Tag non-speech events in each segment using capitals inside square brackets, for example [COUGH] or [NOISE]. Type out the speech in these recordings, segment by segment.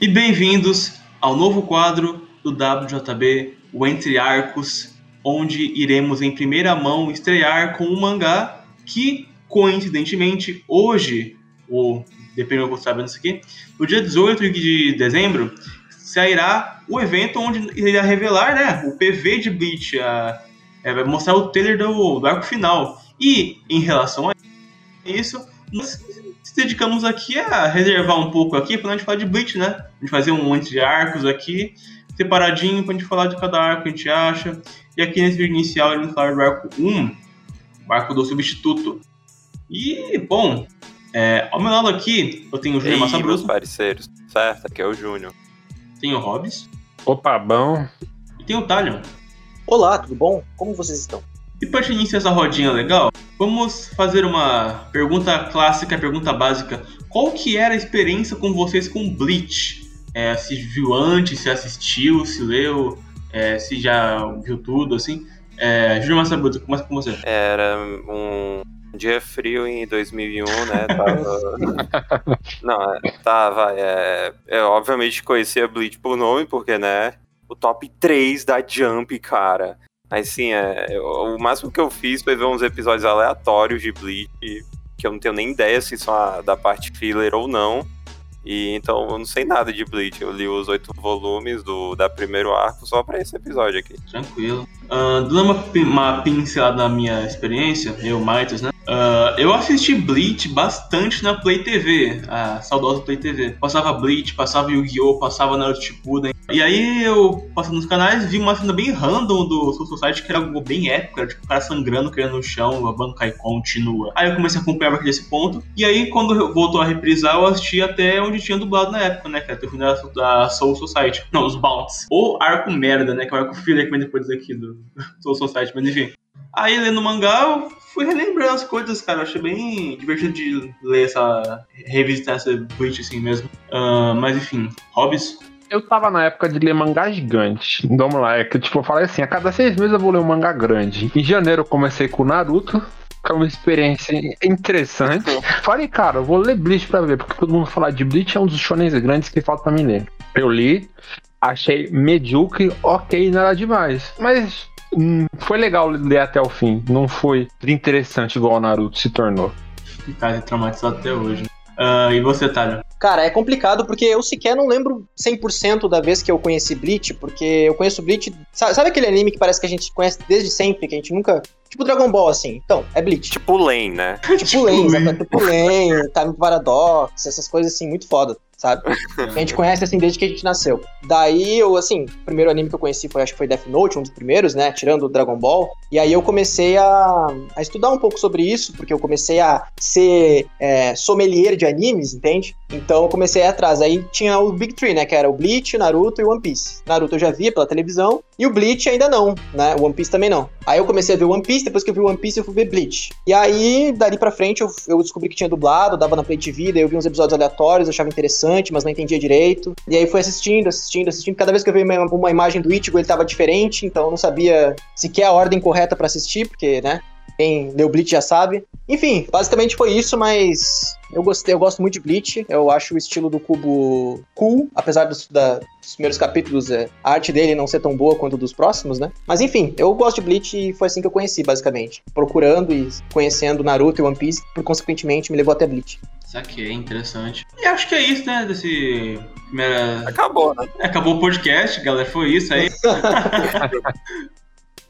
E bem-vindos ao novo quadro do WJB, o Entre Arcos, onde iremos em primeira mão estrear com um mangá que, coincidentemente, hoje, ou dependendo do que você está vendo isso aqui, no dia 18 de dezembro, sairá o evento onde irá revelar né, o PV de Bleach, a, é, vai mostrar o trailer do, do arco final. E, em relação a isso, nós se dedicamos aqui a reservar um pouco aqui para a gente falar de Bleach, né? A gente fazer um monte de arcos aqui, separadinho, para a gente falar de cada arco que a gente acha. E aqui nesse vídeo inicial, a gente vai falar do arco 1, o arco do substituto. E, bom, é, ao meu lado aqui, eu tenho o Júnior Massa meus parceiros, certo? Aqui é o Júnior. Tem o Hobbs. Opa, bom. E tem o Talion. Olá, tudo bom? Como vocês estão? E para iniciar essa rodinha legal, vamos fazer uma pergunta clássica, pergunta básica. Qual que era a experiência com vocês com Bleach? É, se viu antes, se assistiu, se leu, é, se já viu tudo, assim? É, Júlio Massabuta, começa com você. Era um dia frio em 2001, né? Tava... [LAUGHS] Não, é, tava. É, eu é, obviamente conhecia Bleach por nome, porque, né? O top 3 da Jump, cara. Mas sim, é, eu, o máximo que eu fiz foi ver uns episódios aleatórios de Bleach, que eu não tenho nem ideia se são a, da parte filler ou não. E então eu não sei nada de Bleach. Eu li os oito volumes do da primeiro arco só para esse episódio aqui. Tranquilo. Uh, dando uma, uma pincelada na minha experiência, eu, Maitos, né? Uh, eu assisti Bleach bastante na Play TV, a saudosa Play TV. Passava Bleach, passava Yu-Gi-Oh!, passava Naruto Shippuden. E aí eu, passando nos canais, vi uma cena bem random do Soul Society, que era algo bem épico, era tipo o cara sangrando, caindo no chão, a banca e continua. Aí eu comecei a acompanhar aqui desse ponto. E aí, quando voltou a reprisar, eu assisti até onde tinha dublado na época, né? Que era o final da Soul Society. Não, os Bounts. Ou arco merda, né? Que é o arco filler que vem depois aqui do Soul Society, mas enfim. Aí, lendo o mangá, eu fui relembrando as coisas, cara. Eu achei bem divertido de ler essa. revisitar essa Bleach assim mesmo. Uh, mas enfim, hobbies. Eu tava na época de ler mangá gigante. Então, vamos lá, é que tipo, eu falei assim: a cada seis meses eu vou ler um mangá grande. Em janeiro eu comecei com Naruto. Que é uma experiência interessante. [LAUGHS] Falei, cara, eu vou ler Bleach pra ver, porque todo mundo fala de Bleach é um dos shonens grandes que falta pra mim ler. Eu li, achei medíocre, ok, nada demais. Mas Hum, foi legal ler até o fim. Não foi interessante igual o Naruto se tornou. Ficar traumatizado até hoje. Uh, e você, Thalio? Cara, é complicado porque eu sequer não lembro 100% da vez que eu conheci Bleach, porque eu conheço Bleach. Sabe, sabe, aquele anime que parece que a gente conhece desde sempre, que a gente nunca. Tipo Dragon Ball, assim. Então, é Bleach. Tipo Lane, né? Tipo, tipo Lane, exatamente. Tipo Lane, Time Paradox, essas coisas assim, muito foda sabe? [LAUGHS] a gente conhece assim desde que a gente nasceu. Daí eu, assim, o primeiro anime que eu conheci foi, acho que foi Death Note, um dos primeiros, né? Tirando o Dragon Ball. E aí eu comecei a, a estudar um pouco sobre isso, porque eu comecei a ser é, sommelier de animes, entende? Então eu comecei a ir atrás. Aí tinha o Big Three, né? Que era o Bleach, Naruto e One Piece. Naruto eu já via pela televisão, e o Bleach ainda não, né? O One Piece também não. Aí eu comecei a ver One Piece, depois que eu vi One Piece eu fui ver Bleach. E aí, dali pra frente, eu, eu descobri que tinha dublado, dava na Play TV, daí eu vi uns episódios aleatórios, achava interessante, mas não entendia direito. E aí fui assistindo, assistindo, assistindo. Cada vez que eu vi uma, uma imagem do Ichigo, ele tava diferente, então eu não sabia sequer a ordem correta para assistir, porque, né? Quem leu Bleach já sabe. Enfim, basicamente foi isso, mas eu gostei, eu gosto muito de Bleach. Eu acho o estilo do Cubo cool, apesar dos, da, dos primeiros capítulos, é, a arte dele não ser tão boa quanto dos próximos, né? Mas enfim, eu gosto de Bleach e foi assim que eu conheci, basicamente. Procurando e conhecendo Naruto e One Piece, por consequentemente me levou até Bleach. Saquei, interessante. E acho que é isso, né? Desse. Primeira... Acabou, né? Acabou o podcast, galera. Foi isso aí. [LAUGHS]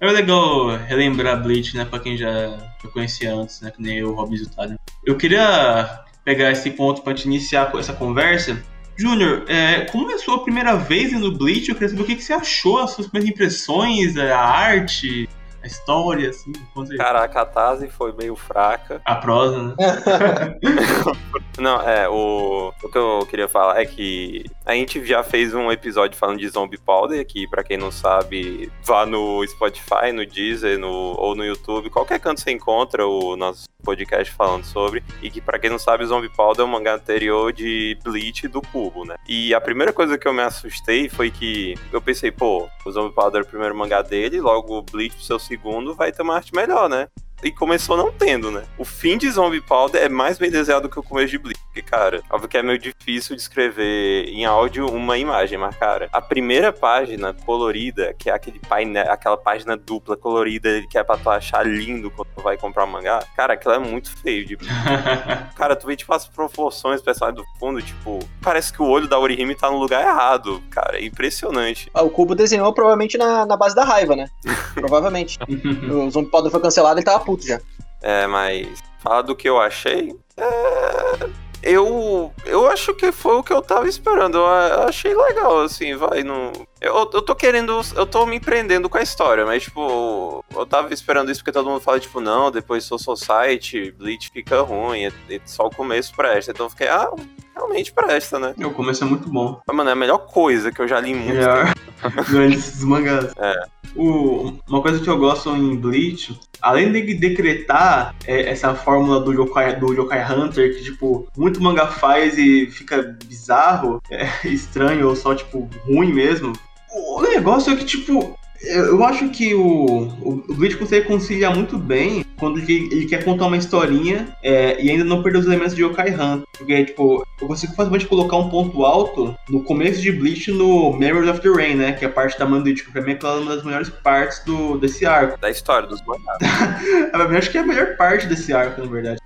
É legal relembrar Bleach, né, pra quem já, conhecia antes, né, que nem eu, Robin Zutado. Eu queria pegar esse ponto pra te iniciar essa conversa. Júnior, é, como é a sua primeira vez no Bleach? Eu queria saber o que, que você achou, as suas primeiras impressões, a arte, a história, assim. Cara, a catarse foi meio fraca. A prosa, né? [LAUGHS] Não, é, o, o que eu queria falar é que a gente já fez um episódio falando de Zombie Powder, que para quem não sabe, vá no Spotify, no Deezer, no, ou no YouTube, qualquer canto você encontra o nosso podcast falando sobre, e que para quem não sabe, Zombie Powder é um mangá anterior de Bleach do Cubo, né? E a primeira coisa que eu me assustei foi que eu pensei, pô, o Zombie Powder é o primeiro mangá dele, logo o Bleach, seu segundo, vai ter uma arte melhor, né? E começou não tendo, né? O fim de Zombie Powder é mais bem desenhado que o começo de Bleach. Porque, cara, óbvio que é meio difícil descrever em áudio uma imagem, mas, cara, a primeira página colorida, que é aquele painel, aquela página dupla colorida que é pra tu achar lindo quando tu vai comprar um mangá, cara, aquilo é muito feio de [LAUGHS] Cara, tu vê, tipo, as proporções pessoais do fundo, tipo, parece que o olho da Orihime tá no lugar errado, cara. É impressionante. Ah, o Cubo desenhou provavelmente na, na base da raiva, né? [LAUGHS] provavelmente. o Zombie Powder foi cancelado e ele tava puto já. É, mas falar do que eu achei. É eu, eu acho que foi o que eu tava esperando. Eu achei legal, assim, vai. Não... Eu, eu tô querendo. Eu tô me empreendendo com a história, mas, tipo, eu tava esperando isso porque todo mundo fala, tipo, não, depois Soul Society, Bleach fica ruim, e, só o começo presta. Então eu fiquei, ah, realmente presta, né? O começo é muito bom. Mas, mano, é a melhor coisa que eu já li em muito Melhor dos mangás. É. O, uma coisa que eu gosto em Bleach, além de decretar é, essa fórmula do Yokai, do Yokai Hunter, que, tipo, muito manga faz e fica bizarro, é, [LAUGHS] estranho ou só, tipo, ruim mesmo, o negócio é que, tipo, eu acho que o, o Bleach consegue conciliar muito bem quando ele, ele quer contar uma historinha é, e ainda não perder os elementos de Yokai Han. Porque, tipo, eu consigo facilmente colocar um ponto alto no começo de Bleach no Memories of the Rain, né? Que é a parte da Manduichi, que pra mim é uma das melhores partes do, desse arco. Da história dos mangás. [LAUGHS] eu acho que é a melhor parte desse arco, na verdade.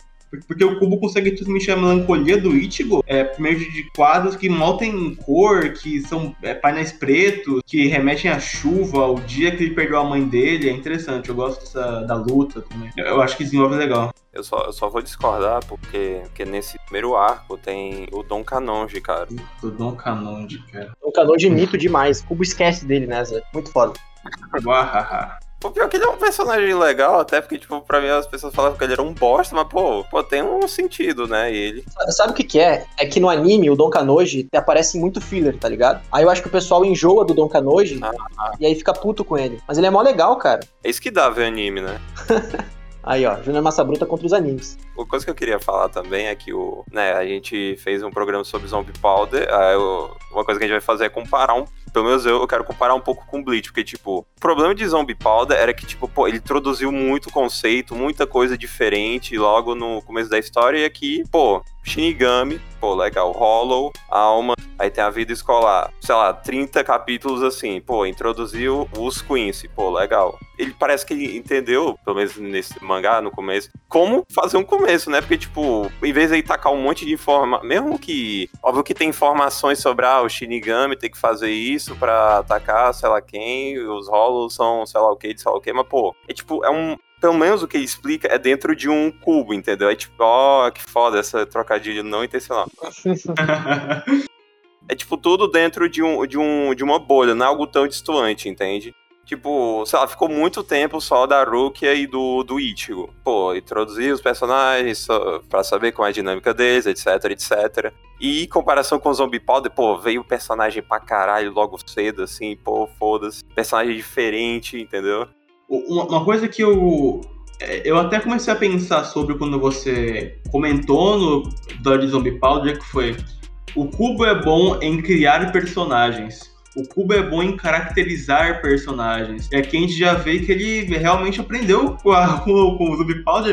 Porque o cubo consegue transmitir a melancolia do Ichigo é, por meio de quadros que mal tem cor, que são é, painéis pretos, que remetem à chuva, ao dia que ele perdeu a mãe dele. É interessante, eu gosto dessa, da luta também. Eu acho que desenvolve legal. Eu só, eu só vou discordar porque, porque nesse primeiro arco tem o Dom Canonge, cara. O Dom Canonge, cara. Dom Canonge mito demais. O Cubo esquece dele, né, Zé? Muito foda. O pior é que ele é um personagem legal, até porque, tipo, pra mim as pessoas falavam que ele era um bosta, mas, pô, pô tem um sentido, né? E ele. Sabe o que, que é? É que no anime, o Don Kanoji aparece muito filler, tá ligado? Aí eu acho que o pessoal enjoa do Don Kanoji ah, e aí fica puto com ele. Mas ele é mó legal, cara. É isso que dá ver anime, né? [LAUGHS] Aí, ó, Júnior Massa Bruta contra os animes. Uma coisa que eu queria falar também é que o, né, a gente fez um programa sobre Zombie Powder. Aí eu, uma coisa que a gente vai fazer é comparar um pelo menos eu, eu quero comparar um pouco com Bleach, porque, tipo, o problema de Zombie Powder era que, tipo, pô, ele introduziu muito conceito, muita coisa diferente logo no começo da história, e aqui, pô, Shinigami, pô, legal, Hollow, Alma, aí tem a vida escolar, sei lá, 30 capítulos assim, pô, introduziu os Quincy, pô, legal. Ele parece que entendeu, pelo menos nesse mangá, no começo, como fazer um começo, né? Porque, tipo, em vez de ele tacar um monte de informação, mesmo que, óbvio que tem informações sobre, ah, o Shinigami tem que fazer isso para atacar, sei lá quem, os Hollows são, sei lá o que, sei lá o que, mas, pô, é tipo, é um, pelo menos o que ele explica é dentro de um cubo, entendeu? É tipo, ó, oh, que foda essa trocadilho não intencional. [LAUGHS] é tipo tudo dentro de, um, de, um, de uma bolha, não é algo tão distante, entende? Tipo, sei lá, ficou muito tempo só da Rukia e do, do Ichigo. Pô, introduzir os personagens para saber como é a dinâmica deles, etc, etc. E em comparação com o Zombie Powder, pô, veio o personagem pra caralho logo cedo, assim, pô, foda-se. Personagem diferente, entendeu? Uma, uma coisa que eu. É, eu até comecei a pensar sobre quando você comentou no episódio de Zombie Powder, que foi. O Cubo é bom em criar personagens. O Cubo é bom em caracterizar personagens. E aqui a gente já vê que ele realmente aprendeu com, a, [LAUGHS] com, com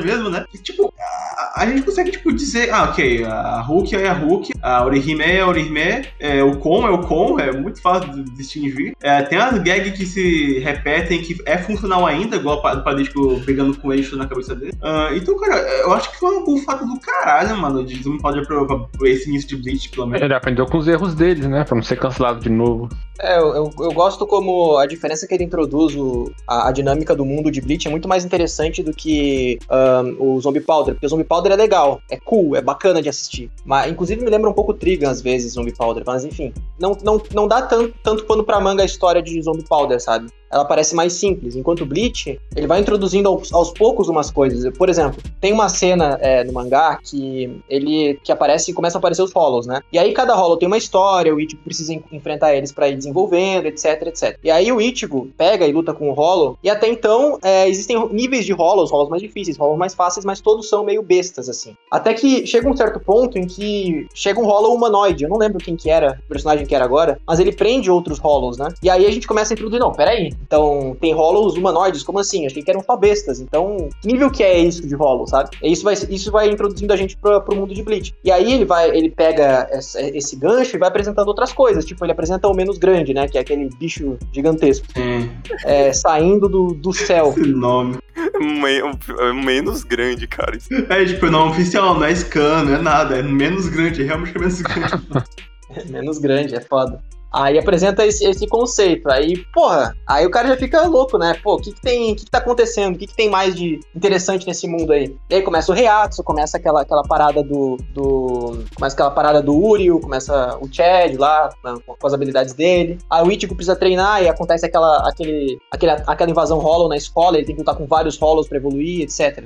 mesmo, né? E, tipo, a, a, gente consegue, tipo, dizer, ah, ok, a Hulk é a Hulk, a Orihime é a Orihime, é, o Kon é o Kon, é muito fácil de distinguir. É, tem as gags que se repetem, que é funcional ainda, igual o Padístico brigando com o eixo na cabeça dele. Uh, então, cara, eu acho que foi um fato do caralho, mano, de Zubi Powder pra, pra, esse início de Bleach, pelo menos. Ele aprendeu com os erros dele, né? Pra não ser cancelado de novo. É, eu, eu, gosto como a diferença que ele introduz, o, a, a, dinâmica do mundo de Bleach é muito mais interessante do que um, o Zombie Powder, porque o Zombie Powder é legal, é cool, é bacana de assistir. Mas, inclusive, me lembra um pouco Trigun às vezes, Zombie Powder, mas enfim. Não, não, não dá tanto, tanto pano pra manga a história de Zombie Powder, sabe? Ela parece mais simples. Enquanto o Bleach, ele vai introduzindo aos, aos poucos umas coisas. Por exemplo, tem uma cena é, no mangá que ele que aparece e começa a aparecer os Hollows, né? E aí cada Hollow tem uma história, o Ichigo precisa enfrentar eles para ir desenvolvendo, etc, etc. E aí o Ichigo pega e luta com o Hollow, e até então é, existem níveis de Hollows, Hollows mais difíceis, Hollows mais fáceis, mas todos são meio bestas, assim. Até que chega um certo ponto em que chega um Hollow humanoide, eu não lembro quem que era, o personagem que era agora, mas ele prende outros Hollows, né? E aí a gente começa a introduzir, não, peraí. Então, tem Hollows humanoides, como assim? Achei que eram só bestas. Então, que nível que é isso de Hollow, sabe? E isso vai, isso vai introduzindo a gente pro, pro mundo de Bleach. E aí ele vai, ele pega essa, esse gancho e vai apresentando outras coisas. Tipo, ele apresenta o menos grande, né? Que é aquele bicho gigantesco. Sim. É, saindo do, do [LAUGHS] céu. Esse nome. Men- menos grande, cara. Isso É, tipo, não oficial, não é scan, não é nada. É menos grande, realmente é menos grande. [LAUGHS] menos grande, é foda. Aí apresenta esse, esse conceito. Aí, porra, aí o cara já fica louco, né? Pô, o que, que tem. O que, que tá acontecendo? O que, que tem mais de interessante nesse mundo aí? E aí começa o Reatsu, começa aquela, aquela parada do. do começa aquela parada do Uriel, começa o Chad lá, né, com, com as habilidades dele. Aí o Ichigo precisa treinar e acontece aquela, aquele, aquele, aquela invasão Hollow na escola, ele tem que lutar com vários Hollows pra evoluir, etc.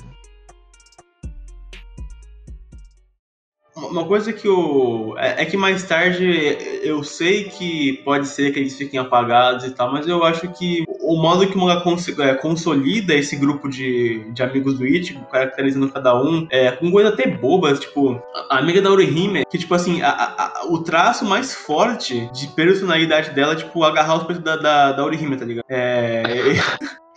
Uma coisa que eu. É, é que mais tarde eu sei que pode ser que eles fiquem apagados e tal, mas eu acho que o modo que o mangá é, consolida esse grupo de, de amigos do Ichigo, caracterizando cada um, é, com coisas até bobas, tipo, a amiga da Orihime, que, tipo assim, a- a- o traço mais forte de personalidade dela tipo, agarrar os peitos da, da, da Orihime, tá ligado? É. [LAUGHS]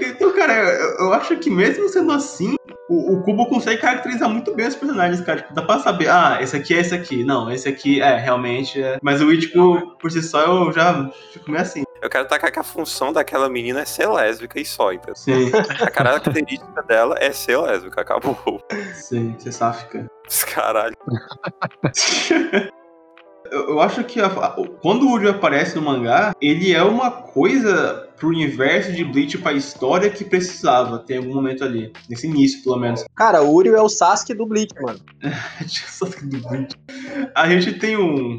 Então, cara, eu, acho que mesmo sendo assim, o, o Kubo consegue caracterizar muito bem os personagens, cara. Tipo, dá pra saber, ah, esse aqui é esse aqui. Não, esse aqui é, realmente é. Mas o Ichigo, por si só, eu já fico meio assim. Eu quero tacar que a função daquela menina é ser lésbica e só, então. Sim, A característica dela é ser lésbica, acabou. sim, você sáfica. Caralho. [LAUGHS] Eu, eu acho que a- quando o Udio aparece no mangá, ele é uma coisa pro universo de Bleach, pra história que precisava ter algum momento ali. Nesse início, pelo menos. [LAUGHS] Cara, o Uriel é o Sasuke do Bleach, mano. Sasuke do Bleach. A gente tem um.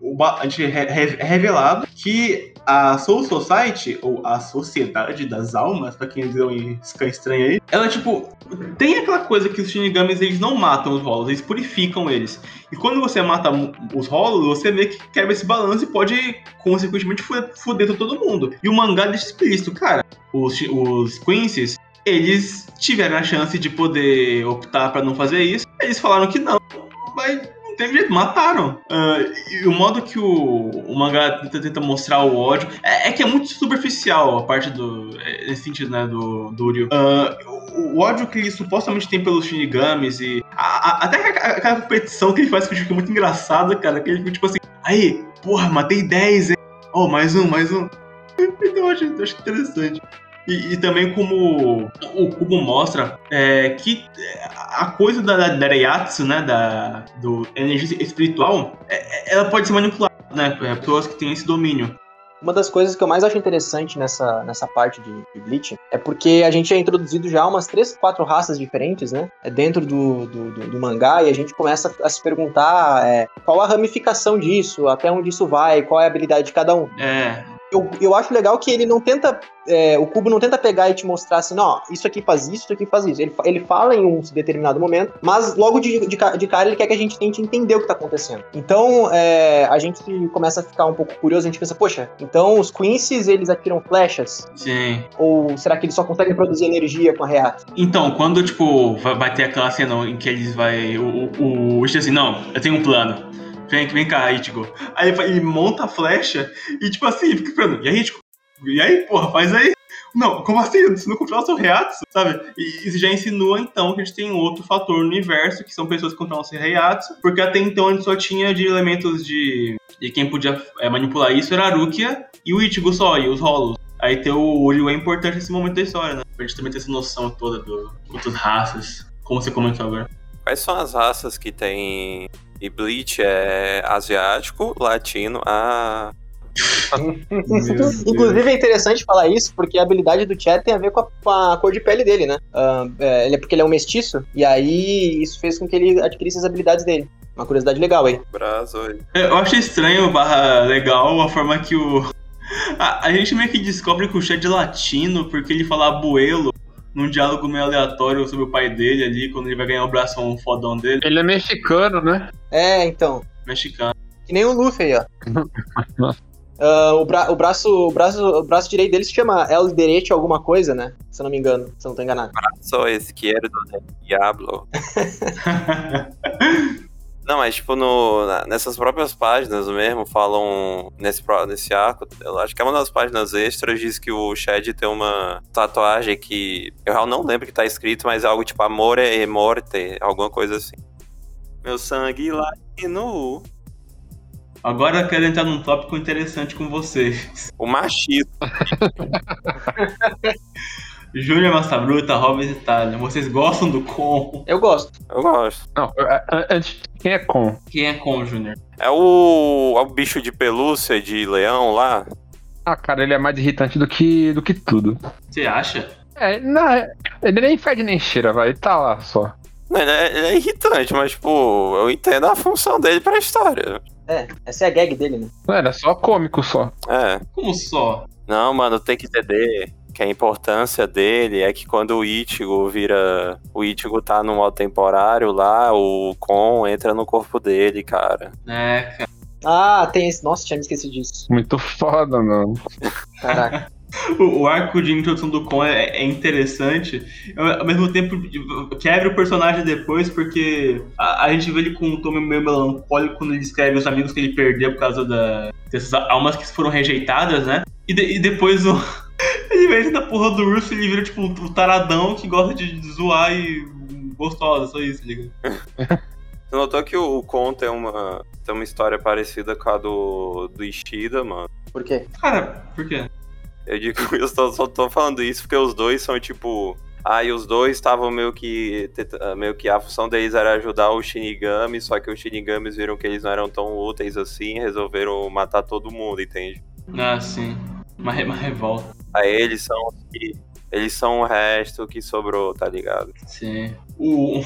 o A gente é re- é revelado que a Soul Society, ou a Sociedade das Almas, pra quem deu em ficar estranho aí, ela, tipo, tem aquela coisa que os Shinigamis eles não matam os rolos, eles purificam eles. E quando você mata os rolos, você vê que quebra esse balanço e pode, consequentemente, fuder todo mundo. E o mangá deixa explícito, cara. Os, os Quincy's, eles tiveram a chance de poder optar pra não fazer isso. Eles falaram que não, mas teve jeito, mataram. Ah, e o modo que o, o mangá tenta, tenta mostrar o ódio é, é que é muito superficial a parte do. é, Nesse sentido, né? Do, do Uryu. Ah, o, ódio que ele supostamente tem pelos Shinigamis e. a- a- até aquela competição que ele faz que eu fico muito engraçada, cara. Que ele fica tipo assim: aí, porra, matei 10, hein? Oh, mais um, mais um. [LAUGHS] Então eu acho, eu acho interessante. E, e também como o Kubo mostra é, que a coisa da, da, da Reiatsu, né, da do energia espiritual, é- é- ela pode ser manipulada, né, é, pessoas que têm esse domínio. Uma das coisas que eu mais acho interessante nessa, nessa parte de, de Bleach é porque a gente é introduzido já umas três, quatro raças diferentes, né? É dentro do, do, do- do mangá e a gente começa a se perguntar é, qual a ramificação disso, até onde isso vai, qual é a habilidade de cada um. É, Eu, eu acho legal que ele não tenta. é, o Cubo não tenta pegar e te mostrar assim, não, isso aqui faz isso, isso aqui faz isso. Ele, ele fala em um determinado momento, mas logo de, de, de cara ele quer que a gente tente entender o que tá acontecendo. Então é, a gente começa a ficar um pouco curioso, a gente pensa, poxa, então os Quincy's eles atiram flechas? sim. Ou será que eles só conseguem produzir energia com a reato? Então, quando, tipo, vai, vai ter aquela cena em que eles vai. O, o, o assim, não, eu tenho um plano. Vem, vem cá, Ichigo. Aí ele monta a flecha e, tipo assim, fica esperando. E aí, Ichigo? E aí, porra, faz aí. Não, como assim? Você não controla seu Reatsu, sabe? E isso já insinua, então, que a gente tem outro fator no universo, que são pessoas que controlam seu Reatsu, porque até então a gente só tinha de elementos de... E quem podia é, manipular isso era a Rukia e o Ichigo só, e os Hollows. Aí ter o Uryu é importante nesse momento da história, né? Pra gente também ter essa noção toda do outras raças, como você comentou agora. Quais são as raças que tem. E Bleach é asiático, latino, ah. [LAUGHS] Inclusive é interessante falar isso, porque a habilidade do Chad tem a ver com a, com a cor de pele dele, né? Ah, é, ele é porque ele é um mestiço, e aí isso fez com que ele adquirisse as habilidades dele. Uma curiosidade legal aí. Braço. oi. Eu achei estranho, barra legal, a forma que o. A, a gente meio que descobre que o Chad é latino porque ele fala abuelo num diálogo meio aleatório sobre o pai dele ali, quando ele vai ganhar o bração fodão dele, Ele é mexicano, né? É, então. mexicano. Que nem o Luffy aí, ó. [LAUGHS] Ah, o, bra- o braço, o, braço, o braço direito dele se chama El Derecho alguma coisa, né? Se eu não me engano, se eu não tô enganado. Só esquerdo, né? Diablo. [LAUGHS] Não, mas tipo, no, na- nessas próprias páginas mesmo, falam. Nesse, nesse arco, eu acho que é uma das páginas extras, diz que o Shed tem uma tatuagem que. Eu não lembro que tá escrito, mas é algo tipo Amor e Morte, alguma coisa assim. Meu sangue lá no. Agora eu quero entrar num tópico interessante com vocês. O machismo. [LAUGHS] Júnior Massa Bruta, Robert Itália, vocês gostam do Con? Eu gosto. Eu gosto. Não, antes, quem é com? Quem é Con, Júnior? É o, é o bicho de pelúcia de leão lá. Ah, cara, ele é mais irritante do que, do que tudo. Você acha? É, não, é- ele nem fede nem cheira, vai. Ele tá lá só. Não, ele, é, ele é irritante, mas, tipo, eu entendo a função dele pra história. É, essa é a gag dele, né? Não, ele é só cômico só. É. Como só? Não, mano, tem que entender que a importância dele é que quando o Ichigo vira. O Ichigo tá no modo temporário lá, o Kon entra no corpo dele, cara. É, cara. Ah, tem esse. Nossa, tinha me esquecido disso. Muito foda, mano. Caraca. O, o arco de introdução do Con é, é interessante. Eu, ao mesmo tempo, quebra o personagem depois, porque a, a gente vê ele com um tom meio melancólico quando ele descreve os amigos que ele perdeu por causa da, dessas almas que foram rejeitadas, né? E, de- e depois o. [LAUGHS] Ele vem da porra do urso ele vira tipo o taradão que gosta de zoar e gostosa, só isso, liga. [LAUGHS] Você notou que o Kon tem uma, tem uma história parecida com a do, do Ishida, mano? Por quê? Cara, por quê? Eu digo, [LAUGHS] eu só, só tô falando isso porque os dois são tipo. Ah, e os dois estavam meio que. tenta- Meio que a função deles era ajudar o Shinigami, só que os Shinigamis viram que eles não eram tão úteis assim e resolveram matar todo mundo, entende? Ah, sim. Uma, uma revolta. Aí eles são. Eles são o resto que sobrou, tá ligado? Sim. O.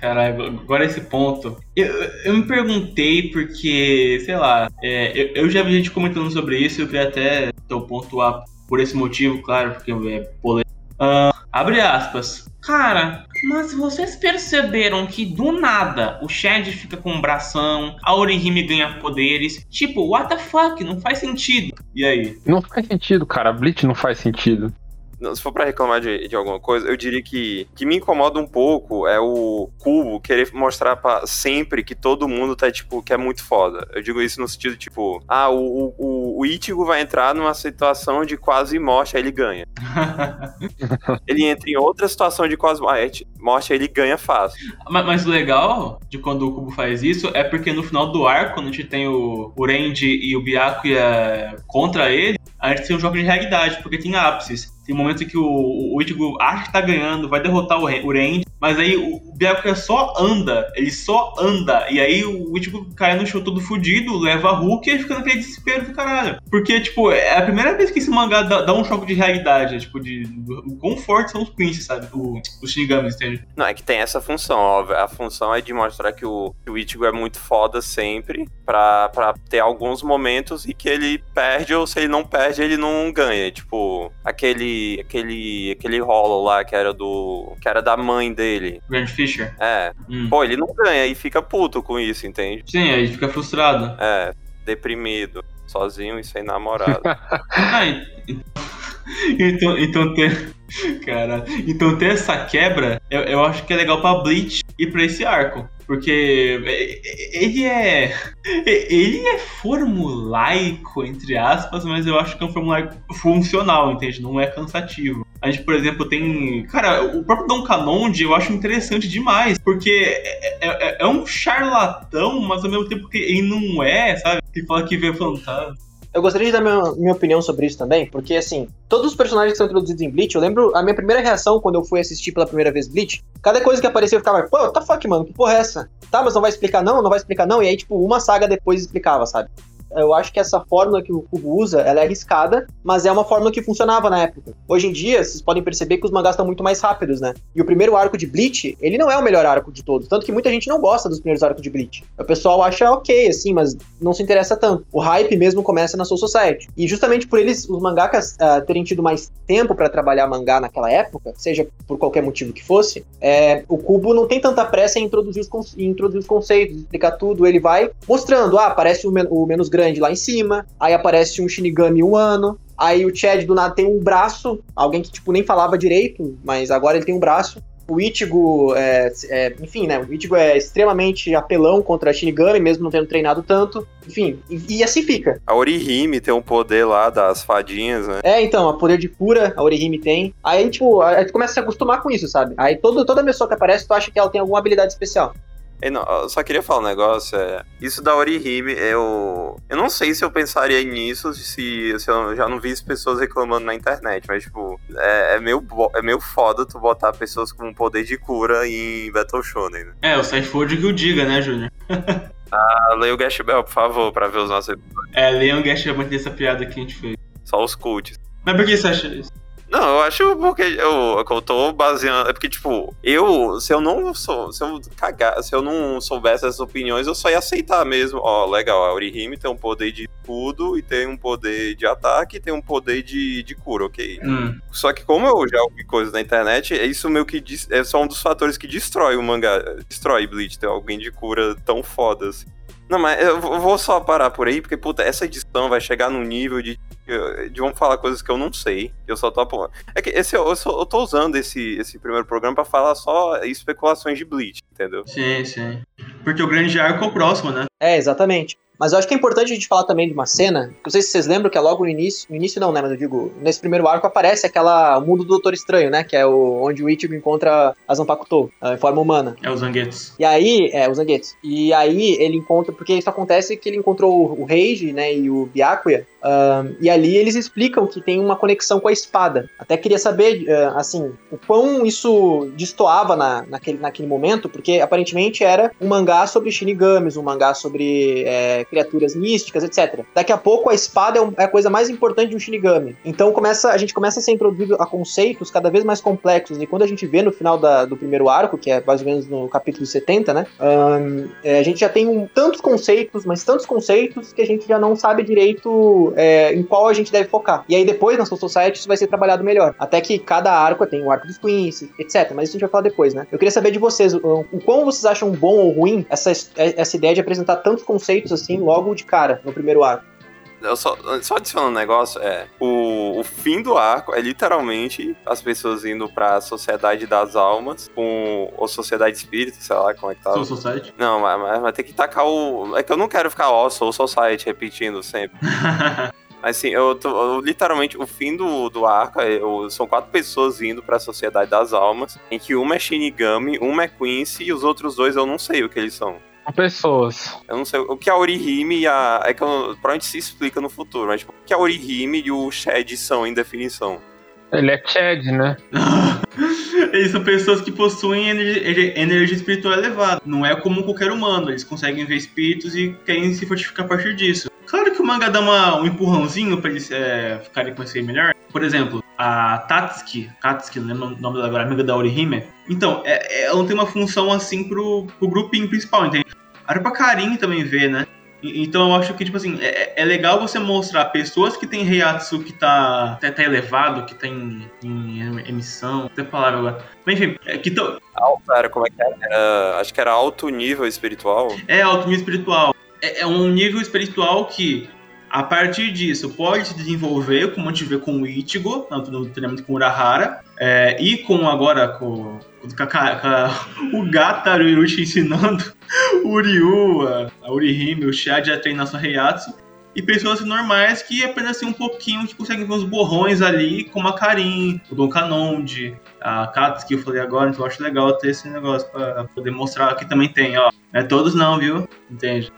Caralho, agora esse ponto. Eu, eu me perguntei porque, sei lá, é, eu, eu já vi gente comentando sobre isso, eu queria até então, pontuar por esse motivo, claro, porque é polêmico. Ah, abre aspas. Cara, mas vocês perceberam que do nada o Shed fica com um bração, a Orihime ganha poderes. Tipo, what the fuck? Não faz sentido. E aí? Não faz sentido, cara. Bleach não faz sentido. Se for pra reclamar de, de alguma coisa, eu diria que o que me incomoda um pouco é o Cubo querer mostrar pra sempre que todo mundo tá, tipo, que é muito foda. Eu digo isso no sentido, tipo, ah, o, o, o Ichigo vai entrar numa situação de quase morte, aí ele ganha. [LAUGHS] ele entra em outra situação de quase morte, morte, aí ele ganha fácil. Ma- Mas o legal de quando o Kubo faz isso é porque no final do arco, quando a gente tem o, o Randy e o Byakuya contra ele, a gente tem um jogo de realidade, porque tem ápices. Tem momentos em que o, o Ichigo acha que tá ganhando, vai derrotar o, o Randy, mas aí o, Byakuya só anda, ele só anda, e aí o Ichigo cai no chão todo fudido, leva a Hulk e fica naquele desespero do caralho. Porque, tipo, é a primeira vez que esse mangá dá, dá um choque de realidade, tipo, de, o quão são os Quincy, sabe? O- os Shinigamis, entende? Não, é que tem essa função. A função é de mostrar que o, que o Ichigo é muito foda sempre, pra, pra ter alguns momentos e que ele perde, ou se ele não perde, ele não ganha. Tipo, aquele. aquele. aquele rolo lá que era do. que era da mãe dele. Grand Fisher. É. Hum. Pô, ele não ganha e fica puto com isso, entende? Sim, aí fica frustrado. É, deprimido, sozinho e sem namorado. [LAUGHS] Ah, en- então, então ter. Cara, então ter essa quebra, eu, eu acho que é legal pra Bleach e pra esse arco. Porque ele é. Ele é formulaico, entre aspas, mas eu acho que é um formulário funcional, entende? Não é cansativo. A gente, por exemplo, tem. Cara, o próprio Don Canonde eu acho interessante demais. Porque é, é- é um charlatão, mas ao mesmo tempo que ele não é, sabe? Que fala que vê fantasma. Eu gostaria de dar minha, minha opinião sobre isso também, porque assim, todos os personagens que são introduzidos em Bleach, eu lembro a minha primeira reação quando eu fui assistir pela primeira vez Bleach, cada coisa que aparecia eu ficava, pô, the fuck, mano, que porra é essa? Tá, mas não vai explicar não, não vai explicar não, e aí, tipo, uma saga depois explicava, sabe? Eu acho que essa fórmula que o Kubo usa, ela é arriscada, mas é uma fórmula que funcionava na época. Hoje em dia, vocês podem perceber que os mangás estão muito mais rápidos, né? E o primeiro arco de Bleach, ele não é o melhor arco de todos, tanto que muita gente não gosta dos primeiros arcos de Bleach. O pessoal acha ok, assim, mas não se interessa tanto. O hype mesmo começa na Soul Society. E justamente por eles, os mangakas ah, terem tido mais tempo pra trabalhar mangá naquela época, seja por qualquer motivo que fosse, é, o Kubo não tem tanta pressa em introduzir os, em introduzir os conceitos, explicar tudo. Ele vai mostrando, ah, aparece o, men- o menos grande lá em cima, aí aparece um Shinigami um ano, aí o Chad do nada tem um braço, alguém que tipo nem falava direito, mas agora ele tem um braço. o Ichigo, é, é, enfim, né? O Ichigo é extremamente apelão contra a Shinigami, mesmo não tendo treinado tanto. Enfim, e, e assim fica. A Orihime tem um poder lá das fadinhas, né? É, então, a poder de cura, a Orihime tem. Aí, tipo, a gente começa a se acostumar com isso, sabe? Aí todo, toda pessoa que aparece, tu acha que ela tem alguma habilidade especial. Eu, não, eu só queria falar um negócio, é, isso da Orihime, eu, eu não sei se eu pensaria nisso se, se eu já não vi pessoas reclamando na internet, mas, tipo, é, é, meio, é meio foda tu botar pessoas com poder de cura em Battle Shonen, né? É, o Sideford que o diga, né, Júnior? [LAUGHS] ah, leia o Gash Bell, por favor, pra ver os nossos episódios. É, leia o Gash Bell dessa piada que a gente fez. Só os cults. Mas por que você acha isso? Não, eu acho porque eu, eu tô baseando. É porque, tipo, eu, se eu não sou. Se eu cagar, se eu não soubesse essas opiniões, eu só ia aceitar mesmo. Ó, legal, a Orihime tem um poder de escudo e tem um poder de ataque e tem um poder de, de cura, ok? Hum. Só que como eu já ouvi coisas na internet, é isso meio que é só um dos fatores que destrói o mangá. Destrói Bleach, ter alguém de cura tão foda assim. Não, mas eu vou só parar por aí, porque, puta, essa edição vai chegar num nível de de vão falar coisas que eu não sei, eu só tô apontando. É que esse, eu, só, eu tô usando esse, esse primeiro programa para falar só especulações de Bleach, entendeu? Sim, sim. Porque o grande arco é o próximo, né? É, exatamente. Mas eu acho que é importante a gente falar também de uma cena, que não sei se vocês lembram que é logo no início, no início não, né, mas eu digo, nesse primeiro arco aparece aquela o mundo do Doutor Estranho, né, que é o onde o Ichigo encontra a Zanpakuto, em forma humana. É o Zangetsu. E aí, é, o Zangetsu. E aí ele encontra, porque isso acontece que ele encontrou o Reiji, né, e o Byakuya, um, e ali eles explicam que tem uma conexão com a espada. Até queria saber, uh, assim, o quão isso destoava na, naquele, naquele momento, porque aparentemente era um mangá sobre shinigamis, um mangá sobre é, criaturas místicas, etc. Daqui a pouco a espada é, um, é, a coisa mais importante de um shinigami. Então começa, a gente começa a ser introduzido a conceitos cada vez mais complexos. E quando a gente vê no final da, do primeiro arco, que é mais ou menos no capítulo 70, né? Um, é, a gente já tem um, tantos conceitos, mas tantos conceitos que a gente já não sabe direito é, em qual a gente deve focar. E aí depois na Soul Society isso vai ser trabalhado melhor. Até que cada arco tem o arco dos Queens, etc. Mas isso a gente vai falar depois, né? Eu queria saber de vocês, o, o quão vocês acham bom ou ruim essa, essa ideia de apresentar tantos conceitos assim logo de cara no primeiro arco. Eu só, só adicionando um negócio, é. O, o fim do arco é literalmente as pessoas indo pra Sociedade das Almas com. Ou Sociedade Espírita, sei lá como é que tá. Soul Society? Não, mas, mas vai ter que tacar o. É que eu não quero ficar, ó, Soul Society repetindo sempre. [LAUGHS] Assim, eu, tô, eu, literalmente, o fim do, do arco é, eu, são quatro pessoas indo pra Sociedade das Almas, em que uma é Shinigami, uma é Quincy e os outros dois eu não sei o que eles são pessoas. Eu não sei o que a Orihime e a. É que eu, provavelmente se explica no futuro, mas tipo, o que a Orihime e o Shed são em definição. Ele é Shed, né? [LAUGHS] eles são pessoas que possuem energia, energia, espiritual elevada. Não é como qualquer humano. Eles conseguem ver espíritos e querem se fortificar a partir disso. Claro que o manga dá uma, um empurrãozinho pra eles é, ficarem conhecendo melhor. Por exemplo, a Tatsuki, Katsuki, não lembro o nome dela agora, amiga da Orihime. Então, é, é, ela não tem uma função assim pro, pro grupinho principal, entende? Era pra Karin também ver, né? Então eu acho que, tipo assim, é, é legal você mostrar pessoas que tem Reiatsu que tá, tá, tá elevado, que tá em, em emissão, tem palavra agora. Mas enfim, é, que estão. Era, como é que era? era? Acho que era alto nível espiritual. É, alto nível espiritual. É, é um nível espiritual que a partir disso, pode se desenvolver, como a gente vê com o Ichigo, no treinamento com o Urahara, é, e com agora com, com, com [LAUGHS] o Gataru ensinando [LAUGHS] o Ryu, a, Urihime, o Shad a treinar sua Heiatsu, e pessoas normais que apenas tem um pouquinho que conseguem ver uns borrões ali, como a Karin, o Don Canonde, a Katsu que eu falei agora, então eu acho legal ter esse negócio para poder mostrar que também tem, ó. Não é todos não, viu? Entende?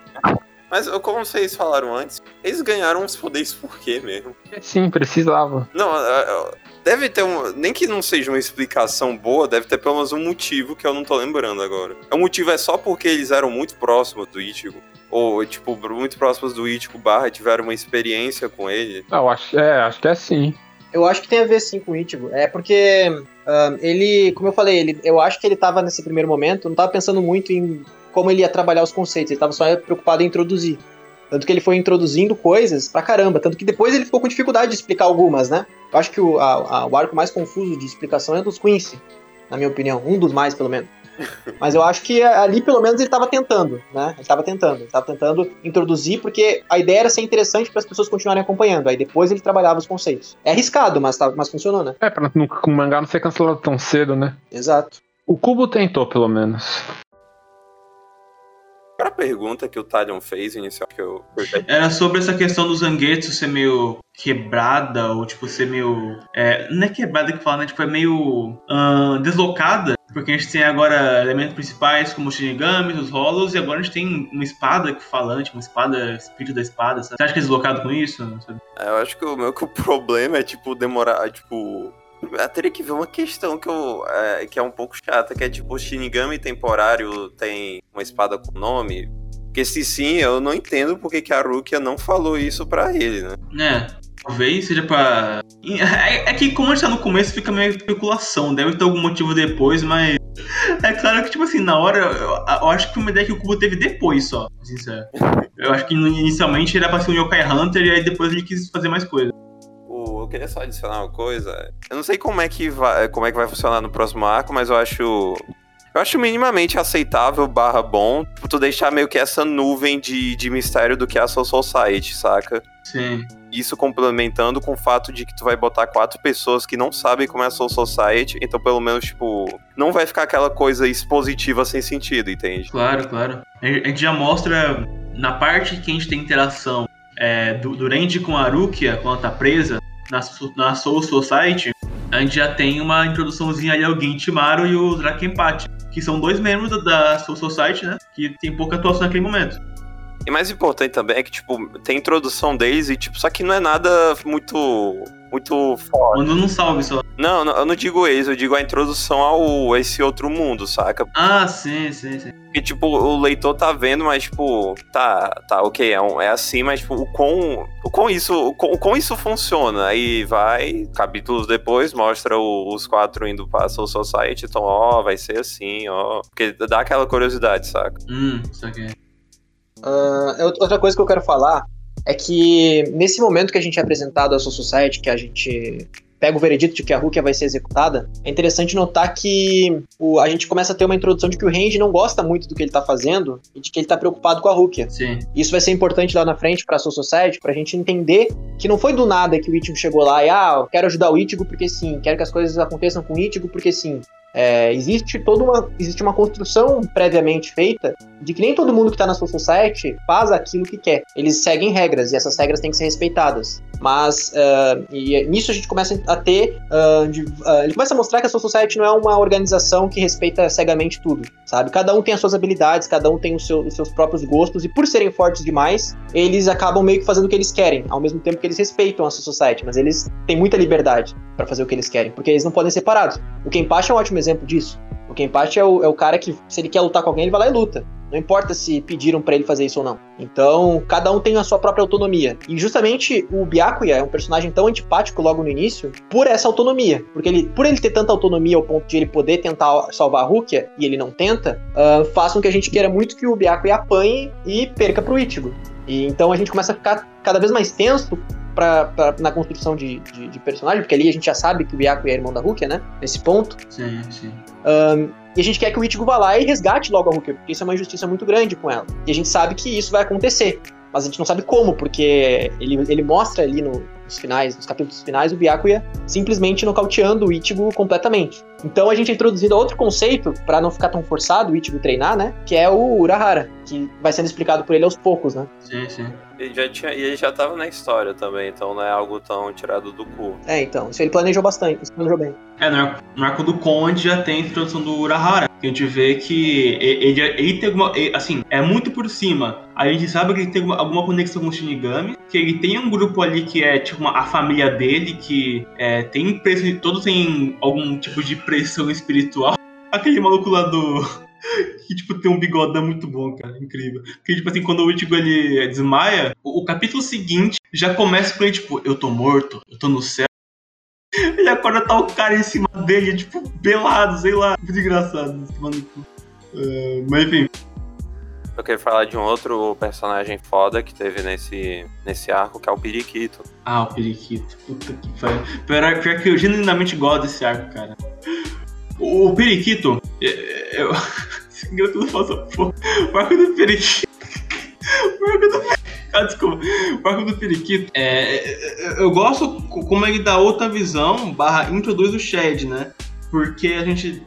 Mas como vocês falaram antes, eles ganharam os poderes por quê mesmo? Sim, precisava. Não, é, é, deve ter um. Nem que não seja uma explicação boa, deve ter pelo menos um motivo que eu não tô lembrando agora. O motivo é só porque eles eram muito próximos do Ichigo. Ou, tipo, muito próximos do Ichigo barra tiveram uma experiência com ele. Não, acho, é, acho que é sim. Eu acho que tem a ver sim com o Ichigo. É porque um, ele, como eu falei, ele, eu acho que ele tava nesse primeiro momento, não tava pensando muito em como ele ia trabalhar os conceitos, ele estava só preocupado em introduzir. Tanto que ele foi introduzindo coisas pra caramba. Tanto que depois ele ficou com dificuldade de explicar algumas, né? Eu acho que o, a, a, o arco mais confuso de explicação é dos Quincy, na minha opinião. Um dos mais, pelo menos. [LAUGHS] Mas eu acho que ali, pelo menos, ele estava tentando, né? Ele estava tentando. Ele estava tentando introduzir, porque a ideia era ser interessante para as pessoas continuarem acompanhando. Aí depois ele trabalhava os conceitos. É arriscado, mas, tá, mas funcionou, né? É, pra o mangá não ser cancelado tão cedo, né? Exato. O Cubo tentou, pelo menos. Para a pergunta que o Talion fez inicial, que eu. Era sobre essa questão do Zangetsu ser meio quebrada, ou tipo, ser meio. É, não é quebrada que fala, né? Tipo, é meio. ahn, deslocada. Porque a gente tem agora elementos principais como os Shinigamis, os Hollows, e agora a gente tem uma espada que falante, uma espada, espírito da espada. Sabe? Você acha que é deslocado com isso? Sabe? Eu acho que o meu que [LAUGHS] o problema é, tipo, demorar, tipo. Teria que ver uma questão que, eu, é, que é um pouco chata, que é tipo, o Shinigami temporário tem uma espada com nome. Porque se sim, eu não entendo porque que a Rukia não falou isso pra ele, né? É. Talvez seja pra. É, é que como a gente tá no começo, fica meio especulação. Deve ter algum motivo depois, mas. É claro que, tipo assim, na hora, eu, eu acho que foi uma ideia que o Kubo teve depois só, sincero. Eu acho que inicialmente era pra ser um Yokai Hunter e aí depois ele quis fazer mais coisa. Eu queria só adicionar uma coisa. Eu não sei como é que vai, como é que vai funcionar no próximo arco, mas eu acho. Eu acho minimamente aceitável barra bom tipo, tu deixar meio que essa nuvem de, de mistério do que é a Soul Society, saca? Sim. Isso complementando com o fato de que tu vai botar quatro pessoas que não sabem como é a Soul Society, então pelo menos, tipo, não vai ficar aquela coisa expositiva sem sentido, entende? Claro, claro. A gente já mostra na parte que a gente tem interação é, do, do Randy com a Rukia, quando ela tá presa, na, na Soul Society, a gente já tem uma introduçãozinha ali ao Gentimaru e o Drakenpati, que são dois membros da, da Soul Society, né? Que tem pouca atuação naquele momento. E mais importante também é que, tipo, tem introdução deles e, tipo, só que não é nada muito. Muito foda. Mandando um salve só. Não, não, eu não digo eles, eu digo a introdução ao esse outro mundo, saca? Ah, sim, sim, sim. Porque, tipo, o leitor tá vendo, mas, tipo, tá, tá, ok, é, um- é assim, mas, tipo, o quão, o quão isso, o quão, o quão isso funciona. Aí vai, capítulos depois, mostra o- os quatro indo pra Soul Society, então, ó, vai ser assim, ó. Porque dá aquela curiosidade, saca? Hum, isso aqui. Ah, é outra coisa que eu quero falar é que nesse momento que a gente é apresentado a Soul Society, que a gente pega o veredito de que a Rukia vai ser executada, é interessante notar que o- a gente começa a ter uma introdução de que o Range não gosta muito do que ele tá fazendo e de que ele tá preocupado com a Rukia. Sim. Isso vai ser importante lá na frente pra Soul Society, pra gente entender que não foi do nada que o Ichigo chegou lá e, ah, eu quero ajudar o Ichigo porque sim, quero que as coisas aconteçam com o Ichigo porque sim. É, existe toda uma, existe uma construção previamente feita de que nem todo mundo que tá na Soul Society faz aquilo que quer. Eles seguem regras e essas regras têm que ser respeitadas. Mas ah, e nisso a gente começa a ter. ah, de- ah, ele começa a mostrar que a Soul Society não é uma organização que respeita cegamente tudo, sabe? Cada um tem as suas habilidades, cada um tem seu- os seus próprios gostos, e por serem fortes demais, eles acabam meio que fazendo o que eles querem, ao mesmo tempo que eles respeitam a Soul Society, mas eles têm muita liberdade pra fazer o que eles querem, porque eles não podem ser separados. O Kenpachi é um ótimo exemplo disso. O Kenpachi é o, é o cara que, se ele quer lutar com alguém, ele vai lá e luta. Não importa se pediram pra ele fazer isso ou não. Então, cada um tem a sua própria autonomia. E justamente o Byakuya é um personagem tão antipático logo no início por essa autonomia. Porque ele, por ele ter tanta autonomia ao ponto de ele poder tentar salvar a Rukia e ele não tenta, ah, faz com que a gente queira muito que o Byakuya apanhe e perca pro Ichigo. E então a gente começa a ficar cada vez mais tenso pra, pra- na construção de, de, de personagem, porque ali a gente já sabe que o Byakuya é irmão da Rukia, né? Nesse ponto. Sim, sim. E a gente quer que o Ichigo vá lá e resgate logo a Rukia, porque isso é uma injustiça muito grande com ela. E a gente sabe que isso vai acontecer. Mas a gente não sabe como, porque ele, ele mostra ali no- finais, nos capítulos finais, o Byakuya simplesmente nocauteando o Ichigo completamente. Então a gente é introduzido a outro conceito, pra não ficar tão forçado o Ichigo treinar, né? Que é o Urahara, que vai sendo explicado por ele aos poucos, né? Sim, sim. Ele já, tinha, e ele já tava na história também, então não é algo tão tirado do cu. É, então, isso ele planejou bastante, isso planejou bem. É, no arco, no arco do Conde já tem a introdução do Urahara. Que a gente vê que ele, ele tem alguma. ele- assim, é muito por cima. A gente sabe que ele tem alguma, alguma conexão com o Shinigami. Que ele tem um grupo ali que é tipo uma- a família dele, que é, tem pressão. Todos têm algum tipo de pressão espiritual. [LAUGHS] Aquele maluco lá do. [LAUGHS] Que, tipo, tem um bigodão muito bom, cara. Incrível. Que, tipo assim, quando o Ichigo ele desmaia, o, o capítulo seguinte já começa com ele, tipo, eu tô morto, eu tô no céu. [LAUGHS] E agora tá o cara em cima dele, tipo, pelado, sei lá. Muito engraçado. É, mas enfim. Eu queria falar de um outro personagem foda que teve nesse, nesse arco, que é o Periquito. Ah, o Periquito. Puta que pariu. Pior, que eu genuinamente gosto desse arco, cara. O, Periquito. é- Eu. [LAUGHS] Eu faço porra. O arco do Periquito. O arco do Ah, desculpa. O arco do Periquito. É, é, eu gosto co- como ele dá outra visão, barra introduz o Shed, né? Porque a gente.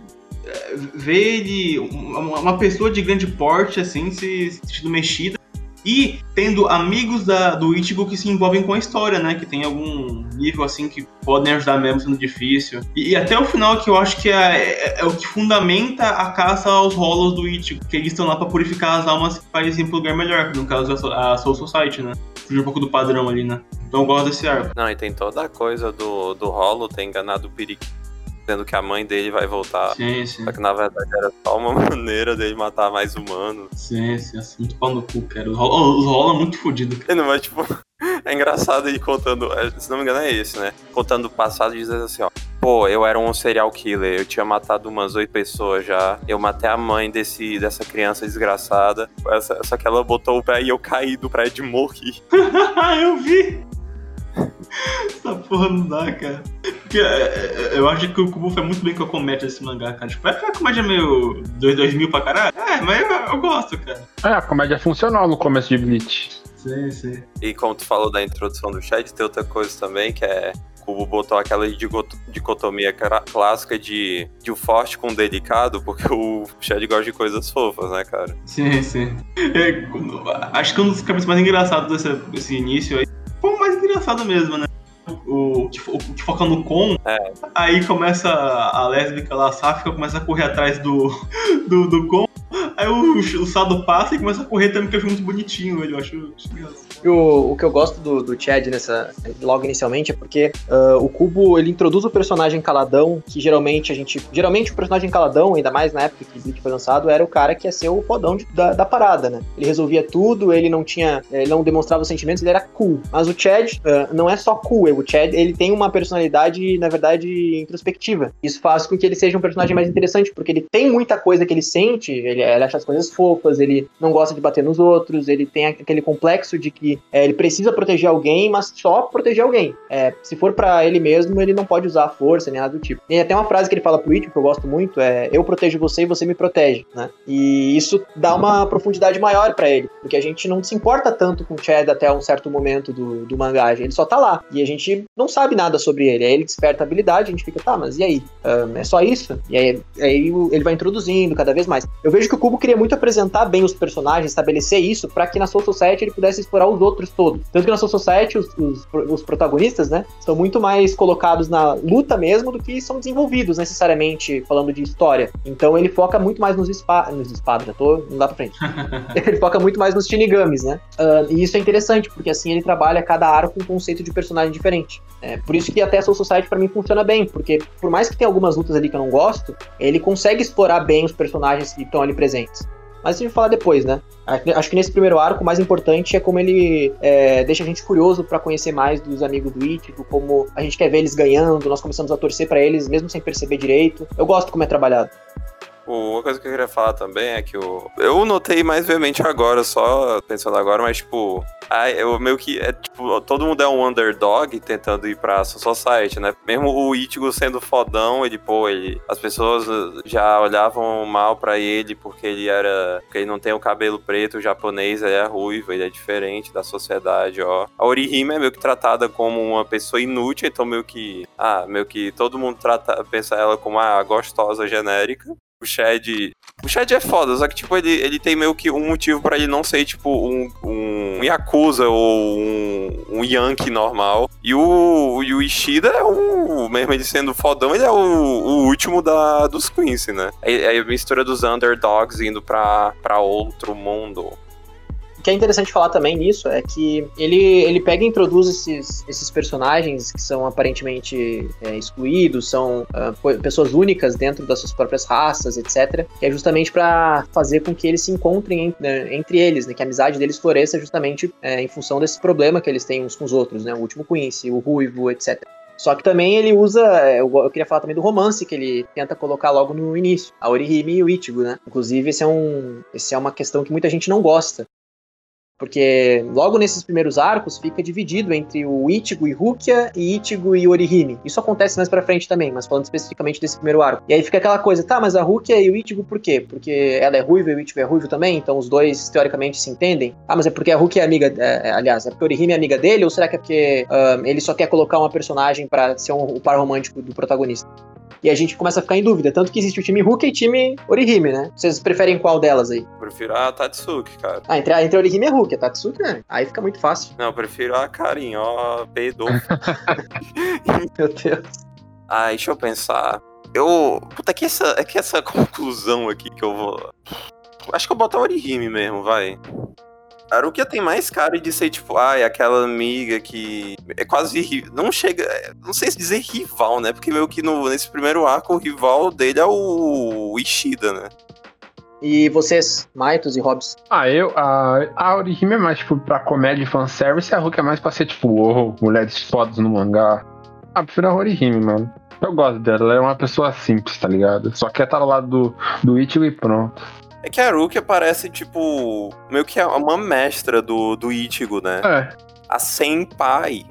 Ver ele, uma, pessoa de grande porte, assim, se sentindo mexida e tendo amigos da, do Ichigo que se envolvem com a história, né? Que tem algum nível assim que podem ajudar mesmo sendo difícil. E, e até o final que eu acho que é, é, é, o que fundamenta a caça aos rolos do Ichigo, que eles estão lá para purificar as almas eles irem pro lugar melhor, que no caso é a Soul Society, né? Fugir um pouco do padrão ali, né? Então eu gosto desse arco. Não, e tem toda a coisa do, do rolo ter enganado o Periquito dizendo que a mãe dele vai voltar. Sim, sim. Só que na verdade era só uma [LAUGHS] maneira dele matar mais humanos. Sim, sim, assim, muito pau no cu, cara. Os rola, muito fodido. Não, mas tipo, [LAUGHS] é engraçado ele contando, é, se não me engano é esse, né? Contando o passado e dizendo assim, ó. Pô, eu era um serial killer, eu tinha matado umas oito pessoas já. Eu matei a mãe desse, dessa criança desgraçada. Essa, só que ela botou o pé e eu caí do prédio e morri. [LAUGHS] eu vi! [LAUGHS] Essa porra não dá, cara. Porque é, é, eu acho que o Kubo foi muito bem com a comédia desse mangá, cara. Tipo, é uma comédia meio 2000 pra caralho. É, mas eu, eu gosto, cara. É, a comédia funcional no começo de Bleach. Sim, sim. E como tu falou da introdução do chat, tem outra coisa também, que é Kubo botou aquela dicotomia clássica de, de o forte com o delicado, porque o Chad gosta de coisas fofas, né, cara? Sim, sim. É, acho que um dos cabeças mais engraçados desse, desse início aí foi o mais engraçado mesmo, né? O, que, o que foca no com, é. aí começa a lésbica lá, a sáfica, começa a correr atrás do, [LAUGHS] do, do com, aí o, o Sado passa e começa a correr também, porque eu acho muito bonitinho ele, eu acho, acho engraçado. O, o que eu gosto do, do Chad nessa, logo inicialmente é porque uh, o Cubo ele introduz o personagem caladão, que geralmente a gente. Geralmente o personagem caladão, ainda mais na época que Bleach foi lançado, era o cara que ia ser o fodão de, da, da, parada, né? Ele resolvia tudo, ele não tinha. Ele não demonstrava os sentimentos, ele era cool. Mas o Chad uh, não é só cool, o Chad ele tem uma personalidade, na verdade, introspectiva. Isso faz com que ele seja um personagem mais interessante, porque ele tem muita coisa que ele sente, ele, ele acha as coisas fofas, ele não gosta de bater nos outros, ele tem aquele complexo de que é, ele precisa proteger alguém, mas só proteger alguém. É, se for para ele mesmo, ele não pode usar força nem nada do tipo. E até uma frase que ele fala pro Ichigo, que eu gosto muito, é eu protejo você e você me protege, né? E isso dá uma profundidade maior para ele, porque a gente não se importa tanto com o Chad até um certo momento do, do mangá, ele só tá lá. E a gente não sabe nada sobre ele. Aí ele desperta a habilidade, a gente fica, tá, mas e aí? Um, é só isso? E aí, aí ele vai introduzindo cada vez mais. Eu vejo que o Cubo queria muito apresentar bem os personagens, estabelecer isso, para que na Soul Society ele pudesse explorar os outros todos. Tanto que na Soul Society os, os, os, protagonistas, né, são muito mais colocados na luta mesmo do que são desenvolvidos necessariamente falando de história. Então ele foca muito mais nos espadas. Nos espadas, já tô. não dá pra frente. [LAUGHS] ele foca muito mais nos Shinigamis, né? Uh, e isso é interessante, porque assim ele trabalha cada arco com um conceito de personagem diferente. É, por isso que até Soul Society para mim funciona bem, porque por mais que tenha algumas lutas ali que eu não gosto, ele consegue explorar bem os personagens que estão ali presentes. Mas a gente vai falar depois, né? Acho que nesse primeiro arco, o mais importante é como ele é, deixa a gente curioso para conhecer mais dos amigos do Ichigo, como a gente quer ver eles ganhando, nós começamos a torcer para eles, mesmo sem perceber direito. Eu gosto como é trabalhado. Uma coisa que eu queria falar também é que eu, eu notei mais veemente agora, só pensando agora, mas tipo, Ai, eu meio que. É, tipo, todo mundo é um underdog tentando ir pra Society, né? Mesmo o Ichigo sendo fodão, ele, pô, ele, as pessoas já olhavam mal pra ele porque ele era. Porque ele não tem o cabelo preto japonês, ele é ruivo, ele é diferente da sociedade, ó. A Orihime é meio que tratada como uma pessoa inútil, então meio que. Ah, meio que todo mundo trata, pensa ela como a gostosa genérica o Chad. O Chad é foda, só que, tipo, ele, ele tem meio que um motivo para ele não ser, tipo, um, um Yakuza ou um, um Yankee normal. E o, e o Ishida é um. Mesmo ele sendo fodão, ele é o, o último da, dos Quincy, né? É, é a mistura dos underdogs indo pra, pra outro mundo que é interessante falar também nisso é que ele, ele pega e introduz esses, esses personagens que são aparentemente é, excluídos, são uh, pessoas únicas dentro das suas próprias raças, etc. Que é justamente para fazer com que eles se encontrem em, né, entre eles, né, que a amizade deles floresça justamente é, em função desse problema que eles têm uns com os outros, né? O último Quincy, o Ruivo, etc. Só que também ele usa, é, eu, eu, queria falar também do romance que ele tenta colocar logo no início, a Orihime e o Ichigo, né? Inclusive esse é um, esse é uma questão que muita gente não gosta, porque logo nesses primeiros arcos fica dividido entre o Ichigo e Rukia e Ichigo e Orihime. Isso acontece mais pra frente também, mas falando especificamente desse primeiro arco. E aí fica aquela coisa, tá, mas a Rukia e o Ichigo por quê? Porque ela é ruiva e o Ichigo é ruivo também, então os dois teoricamente se entendem. Ah, mas é porque a Rukia é amiga, é, é aliás, é porque Orihime é amiga dele ou será que é porque ele só quer colocar uma personagem para ser um, o par romântico do protagonista? E a gente começa a ficar em dúvida. Tanto que existe o time Rukia e time Orihime, né? Vocês preferem qual delas aí? Eu prefiro a Tatsuki, cara. Ah, entre, a- entre a Orihime e a Rukia, Tatsuki, né? Aí fica muito fácil. Não, eu prefiro a Karin, ó, peidou. [LAUGHS] Meu Deus. Ah, deixa eu pensar. Eu. Puta, é que essa, é que essa [LAUGHS] conclusão aqui que eu vou. Acho que eu boto a Orihime mesmo, vai. A Rukia tem mais cara de ser tipo, ai, aquela amiga que é quase. Não chega. é, Não sei se dizer rival, né? Porque meio que no, nesse primeiro arco o rival dele é o Ishida, né? E vocês, Maitos e Hobbs? Ah, eu. A, a Orihime é mais, tipo, pra comédia e fanservice, e a Hulk é mais pra ser, tipo, uou, mulheres fodas no mangá. Ah, prefiro a Orihime, mano. Eu gosto dela, ela é uma pessoa simples, tá ligado? Só quer estar ao lado do, do Ichigo e pronto. É que a Rukia parece, tipo, meio que uma mestra do, do Ichigo, né? É. A senpai.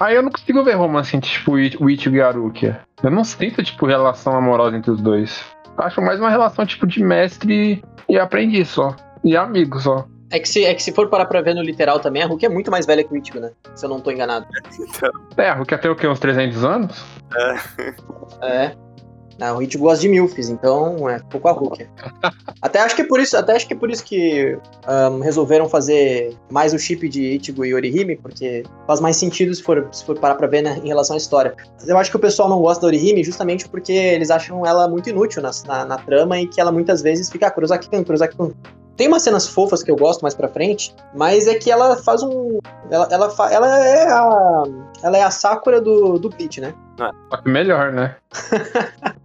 Aí eu não consigo ver romance entre, tipo, o Ich- o Ichigo e a Rukia. Eu não sinto, tipo, relação amorosa entre os dois. Acho mais uma relação, tipo, de mestre e aprendiz só. E amigo só. É que, se, é que se for parar pra ver no literal também, a Rukia é muito mais velha que o Ichigo, né? Se eu não tô enganado. [LAUGHS] É, a Rukia tem o quê? Uns 300 anos? É. Não, o Ichigo gosta de milfs, então é pouco a Rukia. [LAUGHS] até acho que é por isso, até acho que é por isso que ahn, resolveram fazer mais o chip de Ichigo e Orihime, porque faz mais sentido se for, se for parar pra ver né, em relação à história. Eu acho que o pessoal não gosta da Orihime justamente porque eles acham ela muito inútil na, na, na trama e que ela muitas vezes fica ah, Kurosaki-kun, Kurosaki-kun. Tem umas cenas fofas que eu gosto mais pra frente, mas é que ela faz um. Ela, ela, fa- ela é a. Ela é a Sakura do, do Bleach, né? Só que melhor, né? [LAUGHS]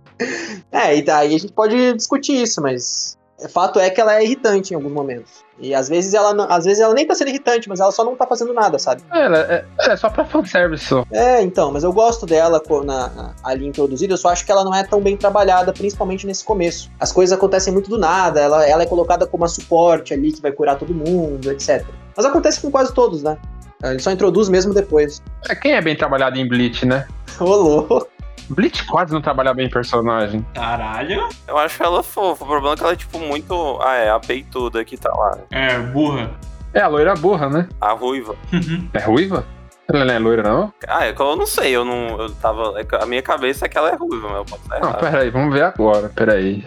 É, e daí a gente pode discutir isso, mas fato é que ela é irritante em alguns momentos. E às vezes ela não- às vezes ela nem tá sendo irritante, mas ela só não tá fazendo nada, sabe? É, ela é, é só pra fanservice só. É, então, mas eu gosto dela na, na- ali introduzida, eu só acho que ela não é tão bem trabalhada, principalmente nesse começo. As coisas acontecem muito do nada, ela, ela é colocada como a suporte ali que vai curar todo mundo, etc. Mas acontece com quase todos, né? Ele só introduz mesmo depois. É, quem é bem trabalhado em Bleach, né? Ô, louco. Bleach quase não trabalha bem personagem. Caralho. Eu acho ela fofa. O problema é que ela é, tipo, muito. Ah, é, a peituda que tá lá. É, burra. É, a loira burra, né? A ruiva. É ruiva? Ela não é loira, não? Ah, é que eu não sei, eu não. Eu tava. é A minha cabeça é que ela é ruiva, mas eu posso estar Não, errado. pera aí, vamos ver agora, pera aí.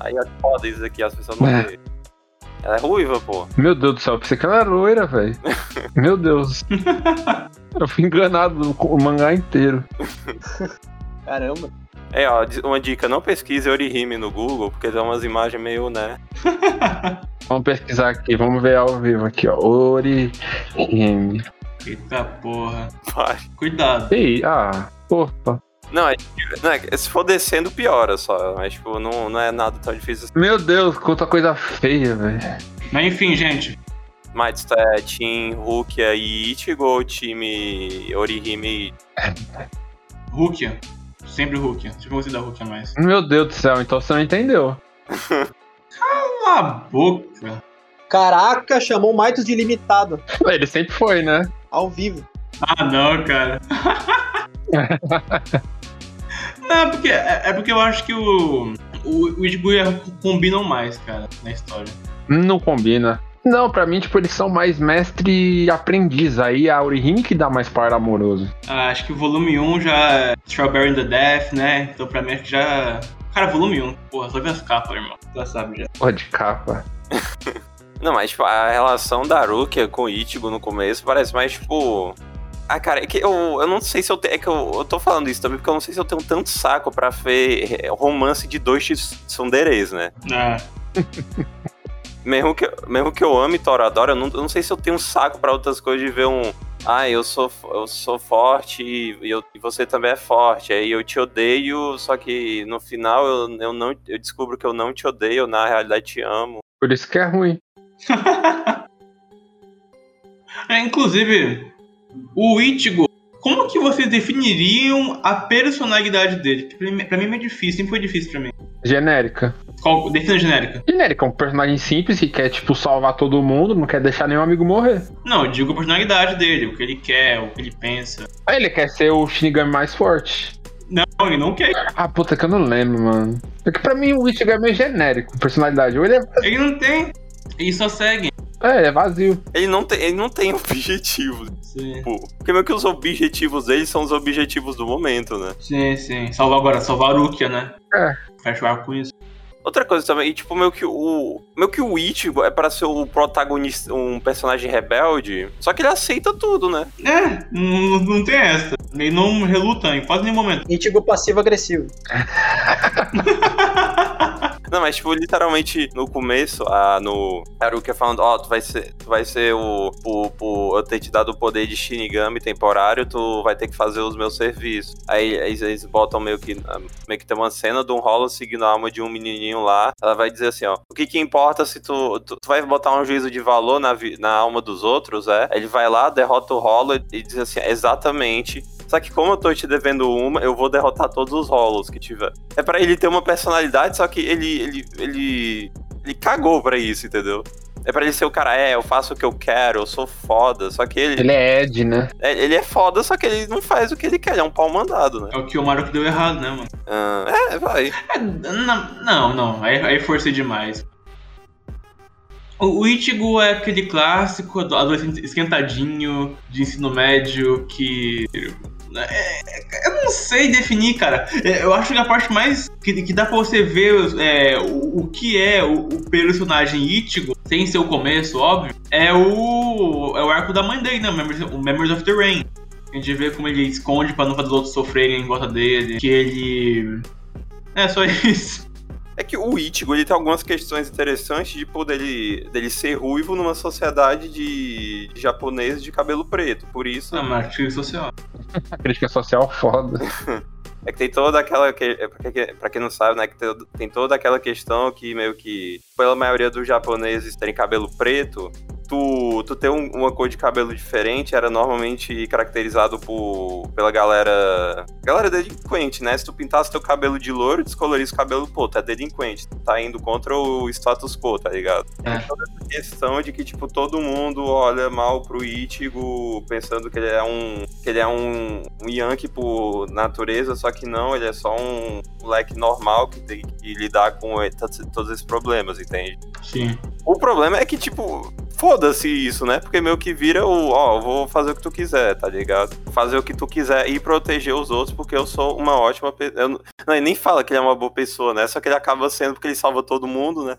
Aí é foda isso aqui, as pessoas não É. veem. Ela é ruiva, pô. Meu Deus do céu, eu pensei que ela era loira, velho. [LAUGHS] Meu Deus. Eu fui enganado com o mangá inteiro. Caramba. É, ó, uma dica, não pesquise Orihime no Google, porque tem umas imagens meio, né? [LAUGHS] Vamos pesquisar aqui, vamos ver ao vivo aqui, ó. Orihime. Eita porra. Vai. Cuidado. Ei, ah, opa. Não, é, não, é- se for descendo, piora só. Mas, tipo, não, não é nada tão difícil assim. Meu Deus, quanta coisa feia, velho. Mas enfim, gente. Mas é Team Rukia e Ichigo ou time Orihime? Rukia. Sempre Rukia. Sempre gostei da Rukia mais. Meu Deus do céu, então você não entendeu. Cala a boca. Caraca, chamou o Maitos de limitado, Ele sempre foi, né? ao vivo. Ah, não, cara. [LAUGHS] não, é porque, é, é porque eu acho que o, o, o Ichigo e a Rukia combinam mais, cara, na história. Não combina. Não, pra mim, tipo, eles são mais mestre e aprendiz. Aí a Orihime que dá mais par amoroso. Ah, acho que o volume 1 já é Strawberry in the Death, né? Então pra mim acho que já. Cara, volume 1. Porra, só vi as capas, irmão. Já sabe já. Porra de capa. [LAUGHS] Não, mas tipo, a relação da Rukia com o Ichigo no começo parece mais tipo. Ah, cara, é que eu, eu não sei se eu tenho. É que eu, eu tô falando isso também porque eu não sei se eu tenho tanto saco pra ver é, romance de dois tsunderes, né? Ah, [LAUGHS] Mesmo que, mesmo que eu ame Toradora, eu não, eu não sei se eu tenho saco pra outras coisas de ver um. Ah, eu sou, eu sou forte e, eu, e você também é forte. Aí eu te odeio, só que no final eu, eu, não, eu descubro que eu não te odeio, eu na realidade te amo. Por isso que é ruim. [LAUGHS] É, inclusive, o Ichigo, como que vocês definiriam a personalidade dele? Que Pra mim, pra mim é meio difícil, sempre foi difícil pra mim. Genérica. Qual, defina genérica. Genérica é um personagem simples que quer, tipo, salvar todo mundo, não quer deixar nenhum amigo morrer. Não, eu digo a personalidade dele, o que ele quer, o que ele pensa. Aí ele quer ser o Shinigami mais forte. Não, ele não quer. Ah, puta, que eu não lembro, mano. É que pra mim o Ichigo é meio genérico, personalidade. Ou ele é. Ele não tem. Eles só seguem. É, é vazio. Ele não tem, ele não tem [LAUGHS] objetivo. Sim, Tipo, porque meio que os objetivos dele são os objetivos do momento, né? sim. sim. Salvar agora, salvar o Rukia, né? É. Fecha com isso. Outra coisa também, e, tipo, meio que o. Meio que o Ichigo é pra ser o protagonista, um personagem rebelde. Só que ele aceita tudo, né? É, não, não tem essa. Ele não reluta em quase nenhum momento. Ichigo passivo-agressivo. [LAUGHS] Não, mas, tipo, literalmente, no começo, a, no Haruka falando, ó, tu vai ser, tu vai ser o, o, o- Eu ter te dado o poder de Shinigami temporário, tu vai ter que fazer os meus serviços. Aí eles, eles botam meio que. ah, Meio que tem uma cena de um rolo seguindo a alma de um menininho lá. Ela vai dizer assim, ó. O que que importa se tu. Tu, tu vai botar um juízo de valor na, na alma dos outros, é? Aí Ele vai lá, derrota o rolo e, e diz assim, exatamente. Só que como eu tô te devendo uma, eu vou derrotar todos os rolos que tiver. É pra ele ter uma personalidade, só que ele ele ele ele cagou pra isso, entendeu? É pra ele ser o cara, é, eu faço o que eu quero, eu sou foda. Só que ele, Ele é Ed, né? é, ele é foda, só que ele não faz o que ele quer, ele é um pau mandado, né? É o que o Mario que deu errado, né, mano? Ah, é, vai. É, não, não. Aí, aí forcei demais. O, Ichigo é aquele clássico ado- adolescente esquentadinho de ensino médio que. É, eu não sei definir, cara. É, Eu acho que a parte mais que, que dá pra você ver é, o, o que é o, o personagem Ichigo, sem ser o começo, óbvio, é o, é o arco da mãe dele, né? O Memories, o Memories of the Rain. A gente vê como ele esconde pra não fazer os outros sofrerem em volta dele. Que ele. É só [LAUGHS] isso. É que o Ichigo, ele tem algumas questões interessantes, tipo, dele, dele ser ruivo numa sociedade de, de japoneses de cabelo preto. Por isso, Ah, mas crítica social. A [LAUGHS] crítica social foda. [LAUGHS] É que tem toda aquela. Que, é, quem, pra quem não sabe, né? Que tem, tem toda aquela questão que meio que. Pela maioria dos japoneses terem cabelo preto, tu, tu ter um- uma cor de cabelo diferente era normalmente caracterizado por, pela galera. Galera delinquente, né? Se tu pintasse teu cabelo de loiro, descolorisse o cabelo, pô, tu é delinquente. Tu tá indo contra o status quo, tá ligado? É. Toda essa questão de que, tipo, todo mundo olha mal pro Ichigo pensando que ele é um. que ele é um, um Yankee por natureza, só que não, ele é só um moleque normal que tem que lidar com todos esses problemas, entende? Sim. O problema é que, tipo, foda-se isso, né? Porque meio que vira o, ó, vou fazer o que tu quiser, tá ligado? Fazer o que tu quiser e proteger os outros porque eu sou uma ótima pessoa. Não, ele nem fala que ele é uma boa pessoa, né? Só que ele acaba sendo porque ele salva todo mundo, né?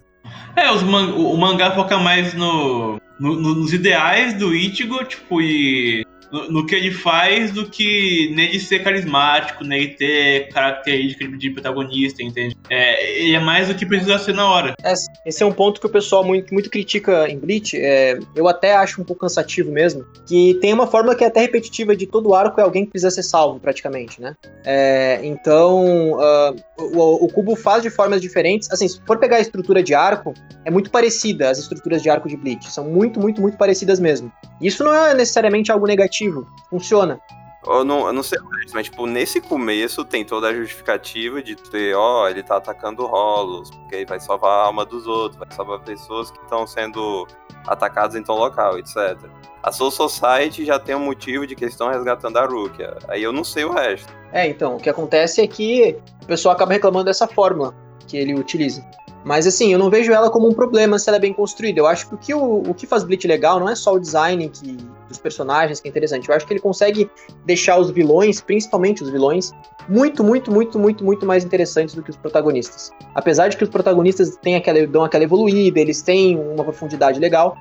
É, os man- o, o mangá foca mais no, no- no- nos ideais do Ichigo, tipo, e no, que ele faz do que nele ser carismático, nele ter característica de protagonista, entende? É, ele é mais do que precisa ser na hora. É, Esse é um ponto que o pessoal muito, muito critica em Bleach. é, eu até acho um pouco cansativo mesmo. Que tem uma fórmula que é até repetitiva de todo arco é alguém que precisa ser salvo, praticamente, né? É, então, ah, o, o Cubo faz de formas diferentes. Assim, se for pegar a estrutura de arco, é muito parecida as estruturas de arco de Bleach. São muito, muito, muito parecidas mesmo. Isso não é necessariamente algo negativo. Funciona. Eu não, eu não sei mais, mas, tipo, nesse começo tem toda a justificativa de ter, ó, ele tá atacando rolos, porque aí vai salvar a alma dos outros, vai salvar pessoas que estão sendo atacadas em tal local, etc. A Soul Society já tem um motivo de que eles estão resgatando a Rukia. Aí eu não sei o resto. É, então, o que acontece é que o pessoal acaba reclamando dessa fórmula que ele utiliza. Mas assim, eu não vejo ela como um problema se ela é bem construída. Eu acho que o que, o, o que faz Bleach legal não é só o design que, dos personagens que é interessante. Eu acho que ele consegue deixar os vilões, principalmente os vilões, muito, muito, muito, muito, muito mais interessantes do que os protagonistas. Apesar de que os protagonistas têm aquela, dão aquela evoluída, eles têm uma profundidade legal,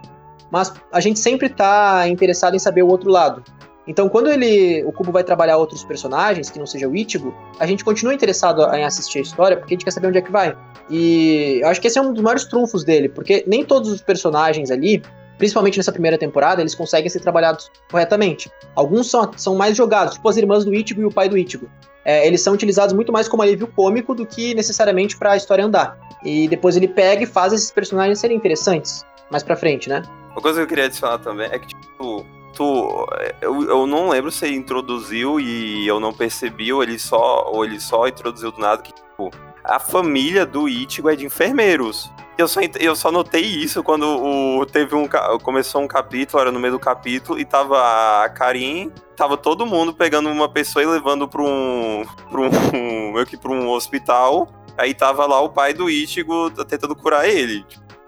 mas a gente sempre tá interessado em saber o outro lado. Então, quando ele, o Kubo vai trabalhar outros personagens, que não seja o Ichigo, a gente continua interessado em assistir a história, porque a gente quer saber onde é que vai. E eu acho que esse é um dos maiores trunfos dele, porque nem todos os personagens ali, principalmente nessa primeira temporada, eles conseguem ser trabalhados corretamente. Alguns são, são mais jogados, tipo as irmãs do Ichigo e o pai do Ichigo. É, eles são utilizados muito mais como alívio cômico do que necessariamente pra história andar. E depois ele pega e faz esses personagens serem interessantes mais pra frente, né? Uma coisa que eu queria adicionar também é que, tipo, tu. Eu, eu não lembro se ele introduziu e eu não percebi, ou ele só, ou ele só introduziu do nada que, tipo, a família do Ichigo é de enfermeiros. Eu só, eu só notei isso quando o, teve um. Começou um capítulo, era no meio do capítulo, e tava a Karin, tava todo mundo pegando uma pessoa e levando pra um. pra um. [LAUGHS] meio que pra um hospital. Aí tava lá o pai do Ichigo tentando curar ele.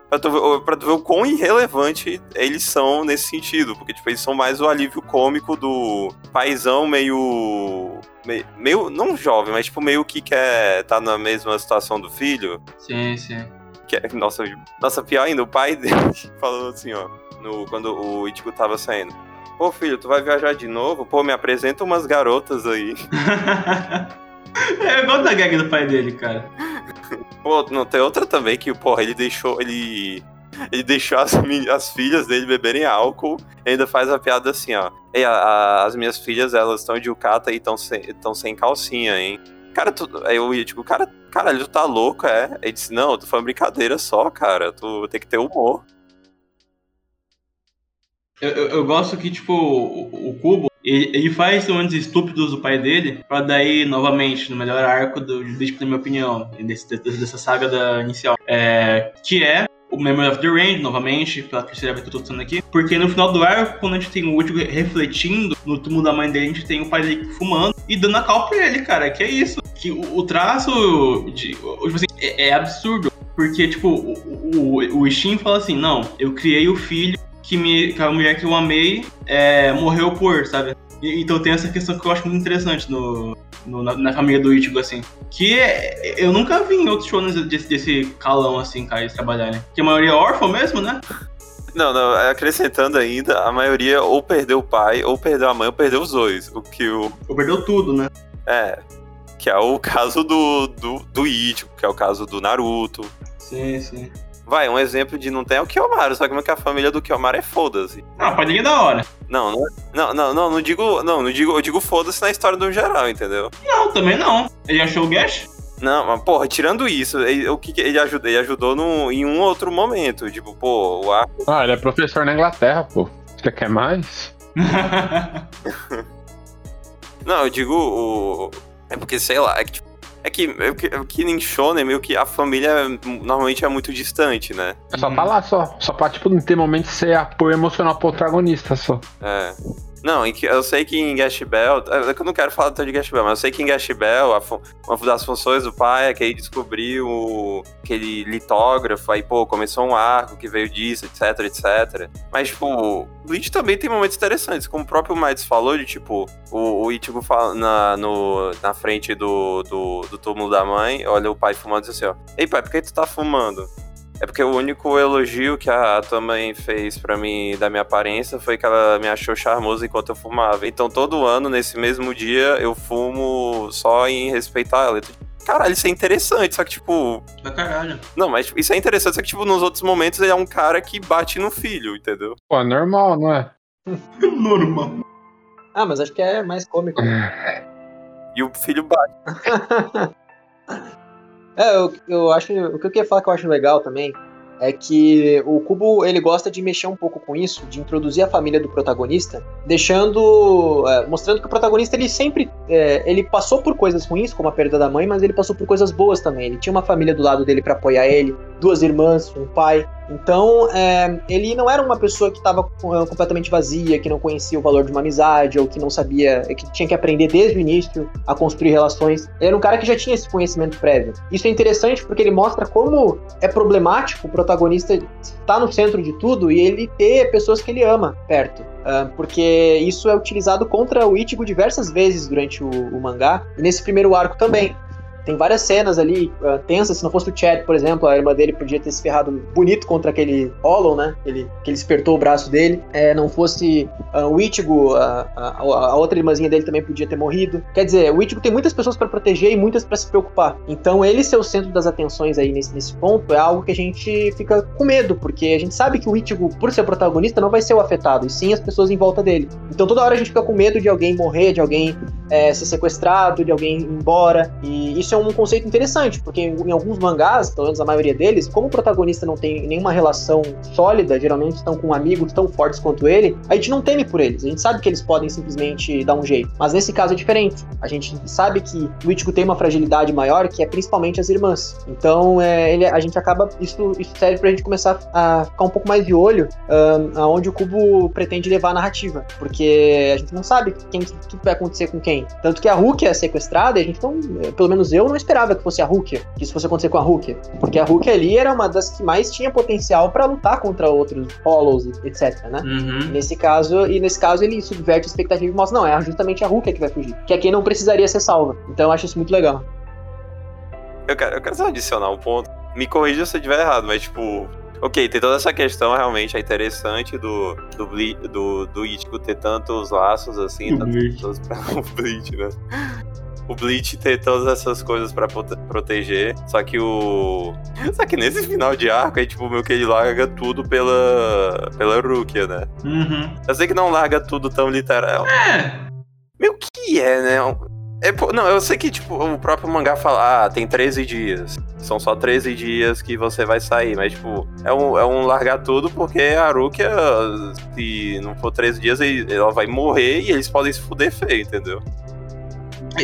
Pra tu, ver, pra tu ver o quão irrelevante eles são nesse sentido. Porque, tipo, eles são mais o alívio cômico do paizão meio. meio, meio não jovem, mas, tipo, meio que quer tá na mesma situação do filho. Sim, sim. Que é, nossa, nossa, pior ainda, o pai [LAUGHS] dele falou assim, ó, no, quando o Ichigo tava saindo. Pô, filho, tu vai viajar de novo? Pô, me apresenta umas garotas aí. [LAUGHS] É igual da gag do pai dele, cara. Pô, não, tem outra também que, porra, ele deixou. Ele. Ele deixou as, as filhas dele beberem álcool e ainda faz a piada assim, ó. Ei, a- a- as minhas filhas, elas estão de Yukata e estão sem, tão sem calcinha, hein? Cara, tu, aí eu ia, tipo, cara, caralho, tu tá louco, é? Ele disse, não, tu foi uma brincadeira só, cara. Tu tem que ter humor. Eu, eu, eu gosto que, tipo, o, o Cubo, ele, ele faz momentos estúpidos do pai dele, pra daí, novamente, no melhor arco do Judicial, na minha opinião, desse, dessa saga da inicial, é, que é o Memory of the Range, novamente, pela terceira vez que eu tô citando aqui, porque no final do arco, quando a gente tem o último refletindo no túmulo da mãe dele, a gente tem o pai dele fumando e dando a cal pra ele, cara, que é isso. Que o, o traço, de, tipo assim, é, é absurdo, porque, tipo, o, o, o fala assim, não, eu criei o filho que, me, que a mulher que eu amei é, morreu por, sabe? E- então tem essa questão que eu acho muito interessante no, no- na, na família do Ichigo, assim. Que é- eu nunca vi em outros shows desse, desse calão, assim, cara, eles trabalharem. Que a maioria é órfão mesmo, né? Não, não, acrescentando ainda, a maioria ou perdeu o pai, ou perdeu a mãe, ou perdeu os dois. O que o. Ou perdeu tudo, né? É. Que é o caso do, do, do Ichigo, que é o caso do Naruto. Sim, sim. Vai, um exemplo de não tem é o Kiyomaru, só que como é que a família do Kiyomaru é foda-se. Ah, o pai dele é da hora. Não, não, não, não, não, não digo, não, não digo, eu digo foda-se na história do geral, entendeu? Não, também não. Ele achou o Gash? Não, mas porra, tirando isso, ele, o que que ele ajudou? Ele ajudou no, em um outro momento, tipo, pô, o arco. Ah, ele é professor na Inglaterra, pô. Você quer mais? [LAUGHS] Não, eu digo o. É porque, sei lá, é que, tipo, é que, é que, é que em Shonen, meio que a família normalmente é muito distante, né? Só Uhum. tá lá, só. Só pra, tipo, não ter momento de ser apoio emocional pro protagonista, só. É. Não, eu sei que em Gash Bell. É que eu não quero falar tanto de Gash Bell, mas eu sei que em Gash Bell, uma das funções do pai é que ele descobriu aquele litógrafo, aí, pô, começou um arco que veio disso, etc, etc. Mas, tipo, Bleach também tem momentos interessantes, como o próprio Mides falou, de tipo, o, o Ichigo fala na, no, na frente do, do, do túmulo da mãe, olha o pai fumando e diz assim, ó. Ei, pai, por que tu tá fumando? É porque o único elogio que a tua mãe fez pra mim da minha aparência foi que ela me achou charmoso enquanto eu fumava. Então todo ano, nesse mesmo dia, eu fumo só em respeitar ela. Então, Caralho, isso é interessante, só que tipo. Da caralho. Não, mas tipo, isso é interessante, só que tipo, nos outros momentos ele é um cara que bate no filho, entendeu? Pô, é normal, não é? [LAUGHS] Normal. Ah, mas acho que é mais cômico. [LAUGHS] E o filho bate. [LAUGHS] É, eu, eu acho. O que eu queria falar que eu acho legal também é que o Kubo ele gosta de mexer um pouco com isso, de introduzir a família do protagonista, deixando. é, mostrando que o protagonista ele sempre. é, ele passou por coisas ruins, como a perda da mãe, mas ele passou por coisas boas também. Ele tinha uma família do lado dele pra apoiar ele, duas irmãs, um pai. Então, é, ele não era uma pessoa que estava completamente vazia, que não conhecia o valor de uma amizade, ou que não sabia, que tinha que aprender desde o início a construir relações. Ele era um cara que já tinha esse conhecimento prévio. Isso é interessante porque ele mostra como é problemático o protagonista estar no centro de tudo e ele ter pessoas que ele ama perto. Ah, porque isso é utilizado contra o Ichigo diversas vezes durante o, o mangá, e nesse primeiro arco também. Tem várias cenas ali ah, tensas. Se não fosse o Chad, por exemplo, a irmã dele podia ter se ferrado bonito contra aquele Hollow, né? Ele, que ele espertou o braço dele. É, não fosse ah, o Ichigo, a, a, a outra irmãzinha dele também podia ter morrido. Quer dizer, o Ichigo tem muitas pessoas para proteger e muitas para se preocupar. Então, ele ser o centro das atenções aí nesse, nesse ponto é algo que a gente fica com medo, porque a gente sabe que o Ichigo, por ser protagonista, não vai ser o afetado, e sim as pessoas em volta dele. Então, toda hora a gente fica com medo de alguém morrer, de alguém é, ser sequestrado, de alguém ir embora. E isso é um conceito interessante, porque em, alguns mangás, pelo menos a maioria deles, como o protagonista não tem nenhuma relação sólida, geralmente estão com amigos tão fortes quanto ele, a gente não teme por eles. A gente sabe que eles podem simplesmente dar um jeito. Mas nesse caso é diferente. A gente sabe que o Ichigo tem uma fragilidade maior, que é principalmente as irmãs. Então, é, ele, a gente acaba. Isso, isso serve pra gente começar a ficar um pouco mais de olho aonde o Cubo pretende levar a narrativa. Porque a gente não sabe quem que, que vai acontecer com quem. Tanto que a Rukia é sequestrada, e a gente não, pelo menos eu não esperava que fosse a Rukia, que isso fosse acontecer com a Rukia. Porque a Rukia ali era uma das que mais tinha potencial pra lutar contra outros Hollows, etc, né? Uhum. Nesse caso, e nesse caso ele subverte a expectativa e mostra, não, é justamente a Rukia que vai fugir. Que é quem não precisaria ser salva. Então eu acho isso muito legal. Eu quero, eu quero só adicionar um ponto. Me corrija se eu estiver errado, mas tipo. Ok, tem toda essa questão realmente é interessante do do, Ble- do, do Ichigo ter tantos laços assim, tantas pra [LAUGHS] o Bleach, né? O Bleach ter todas essas coisas pra prote- proteger, só que o. Só que nesse final de arco, aí, tipo, meio que ele larga tudo pela. pela Rukia, né? Uhum. Eu sei que não larga tudo tão literal. É. Meio que é, né? É, não, eu sei que, tipo, o próprio mangá fala, ah, tem 13 dias. São só 13 dias que você vai sair. Mas, tipo, é um, é um largar tudo porque a Rukia, se não for 13 dias, ela vai morrer e eles podem se fuder feio, entendeu?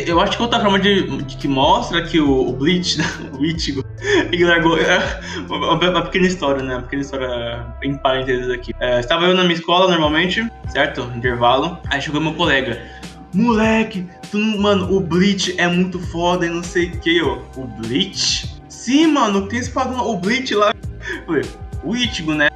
Eu acho que outra forma de, de que mostra que o, o Bleach, [LAUGHS] né, o Ichigo, ele largou. É, uma, uma pequena história, né? Uma pequena história em parênteses aqui. É, estava eu na minha escola normalmente, certo? Intervalo. Aí chegou meu colega. Moleque, tu mano, o Bleach é muito foda e não sei o que, ó. O Bleach? Sim, mano, tem esse padrão, o Bleach lá. O Ichigo, né?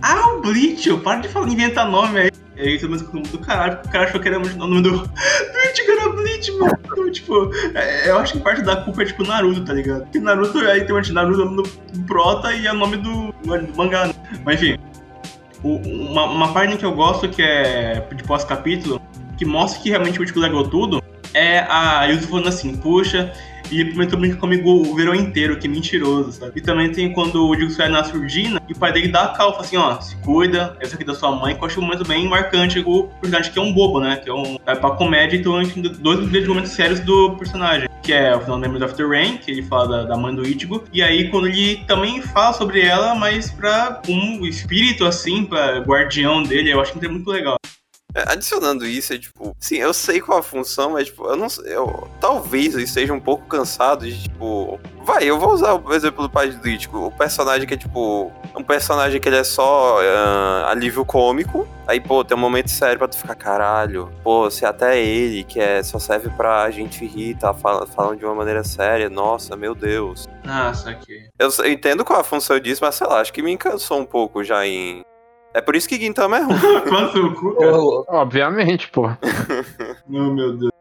Ah, o Bleach, eu para de falar, inventar nome aí. Aí, todo mundo ficou do caralho, porque o cara achou que era o nome do, [LAUGHS] do Ichigo era Bleach, mano. Então, tipo, é, eu acho que parte da culpa é tipo Naruto, tá ligado? Porque Naruto aí tem o Naruto no do Prota e é o nome do, do mangá, né? Mas enfim. uma, uma que eu gosto que é de pós-capítulo, que mostra que realmente o Ichigo legou tudo, é a Yuzu falando assim, puxa, e ele prometeu brincar comigo o verão inteiro, que mentiroso, sabe? E também tem quando o Ichigo sai na surdina e o pai dele dá a cal, fala assim, ó, se cuida, essa aqui da sua mãe, que eu acho um momento bem marcante, o personagem que é um bobo, né? Que é um. É pra comédia, então a gente tem dois grandes momentos sérios do personagem. Que é o final do Memories the Rain, que ele fala da, da mãe do Ichigo. E aí, quando ele também fala sobre ela, mas pra um espírito, assim, pra guardião dele, eu acho que é muito legal. É, Adicionando isso, é tipo, sim, eu sei qual a função, mas tipo, eu não sei, eu, talvez eu esteja um pouco cansado de, tipo, vai, eu vou usar o exemplo do pai do Ichigo, o personagem que é, tipo, um personagem que ele é só ah, alívio cômico, aí, pô, tem um momento sério pra tu ficar, caralho, pô, se até ele, que é, só serve pra gente rir, tá fal- falando de uma maneira séria, nossa, meu Deus. Nossa, aqui. Eu, eu entendo qual a função disso, mas sei lá, acho que me cansou um pouco já em... É por isso que Gintama é ruim. [LAUGHS] Quanto seu cu, cara? Obviamente, pô. [LAUGHS] Oh, meu Deus.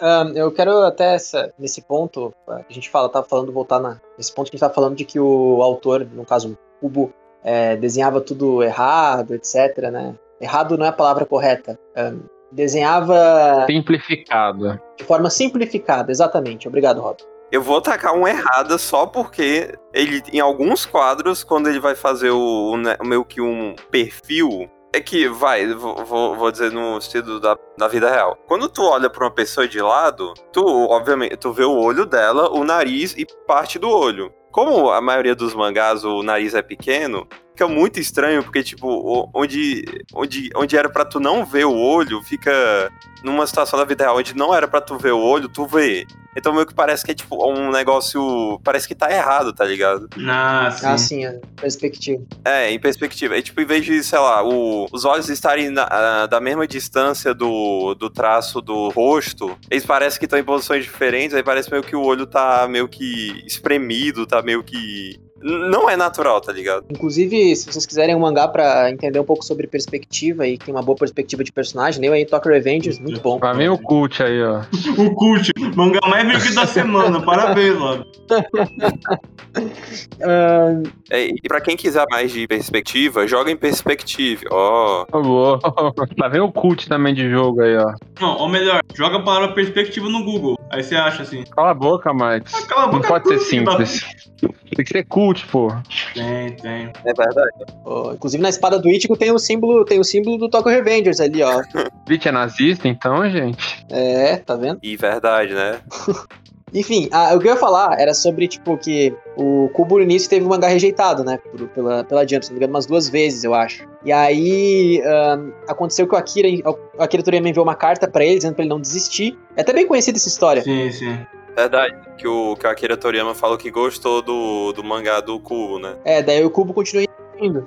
Ahn, eu quero até essa, nesse ponto, a gente fala, tava falando, voltar na, nesse ponto que a gente tava falando de que o autor, no caso o Kubo, é, desenhava tudo errado, etc, né? Errado não é a palavra correta. Ahn, desenhava Simplificado. de forma simplificada, exatamente. Obrigado, Rob. Eu vou tacar um errada só porque ele, em alguns quadros, quando ele vai fazer o, o meio que um perfil, é que, vai, vou, vou- dizer no estilo da, da vida real. Quando tu olha pra uma pessoa de lado, tu, obviamente, tu vê o olho dela, o nariz e parte do olho. Como a maioria dos mangás o nariz é pequeno, fica muito estranho, porque, tipo, onde, onde, onde era pra tu não ver o olho, fica numa situação da vida real onde não era pra tu ver o olho, tu vê. Então meio que parece que é tipo um negócio. Parece que tá errado, tá ligado? Ah, sim. Ah, sim, a perspectiva. É, em perspectiva. É tipo, em vez de, sei lá, o- os olhos estarem na- da mesma distância do, do traço do rosto, eles parecem que estão em posições diferentes, aí parece meio que o olho tá meio que espremido, tá meio que. Não é natural, tá ligado? Inclusive, se vocês quiserem um mangá pra entender um pouco sobre perspectiva e tem uma boa perspectiva de personagem, leiam aí Tokyo Revengers, muito bom. Vai vir o cult aí, ó. [LAUGHS] O Cult, mangá mais vendido da semana. Parabéns, [LAUGHS] Logo. [LAUGHS] Ahn, É, e pra quem quiser mais de perspectiva, joga em perspectiva. Ó. Ô, boa. Tá vendo o cult também de jogo aí, ó. Não, ou melhor, joga a palavra perspectiva no Google. Aí você acha assim. Cala a boca, Max. Cala a Não boca, pode ser simples. Tem que ser cult, pô. Tem, tem. É verdade. ó, inclusive na espada do Ichigo tem o símbolo, tem o símbolo do Tokyo Revengers ali, ó. Bleach é nazista, então, gente? É, tá vendo? E verdade, né? [LAUGHS] Enfim, a- o que eu ia falar era sobre, tipo, que o Kubo no início teve um mangá rejeitado, né? por- pela, pela Jump, se não me engano, umas duas vezes, eu acho. E aí, aconteceu que o Akira, o Akira Toriyama enviou uma carta pra ele, dizendo pra ele não desistir. É até bem conhecida essa história. Sim, sim. Verdade. Que o, que o Akira Toriyama falou que gostou do, do mangá do Kubo, né? É, daí o Kubo continua indo.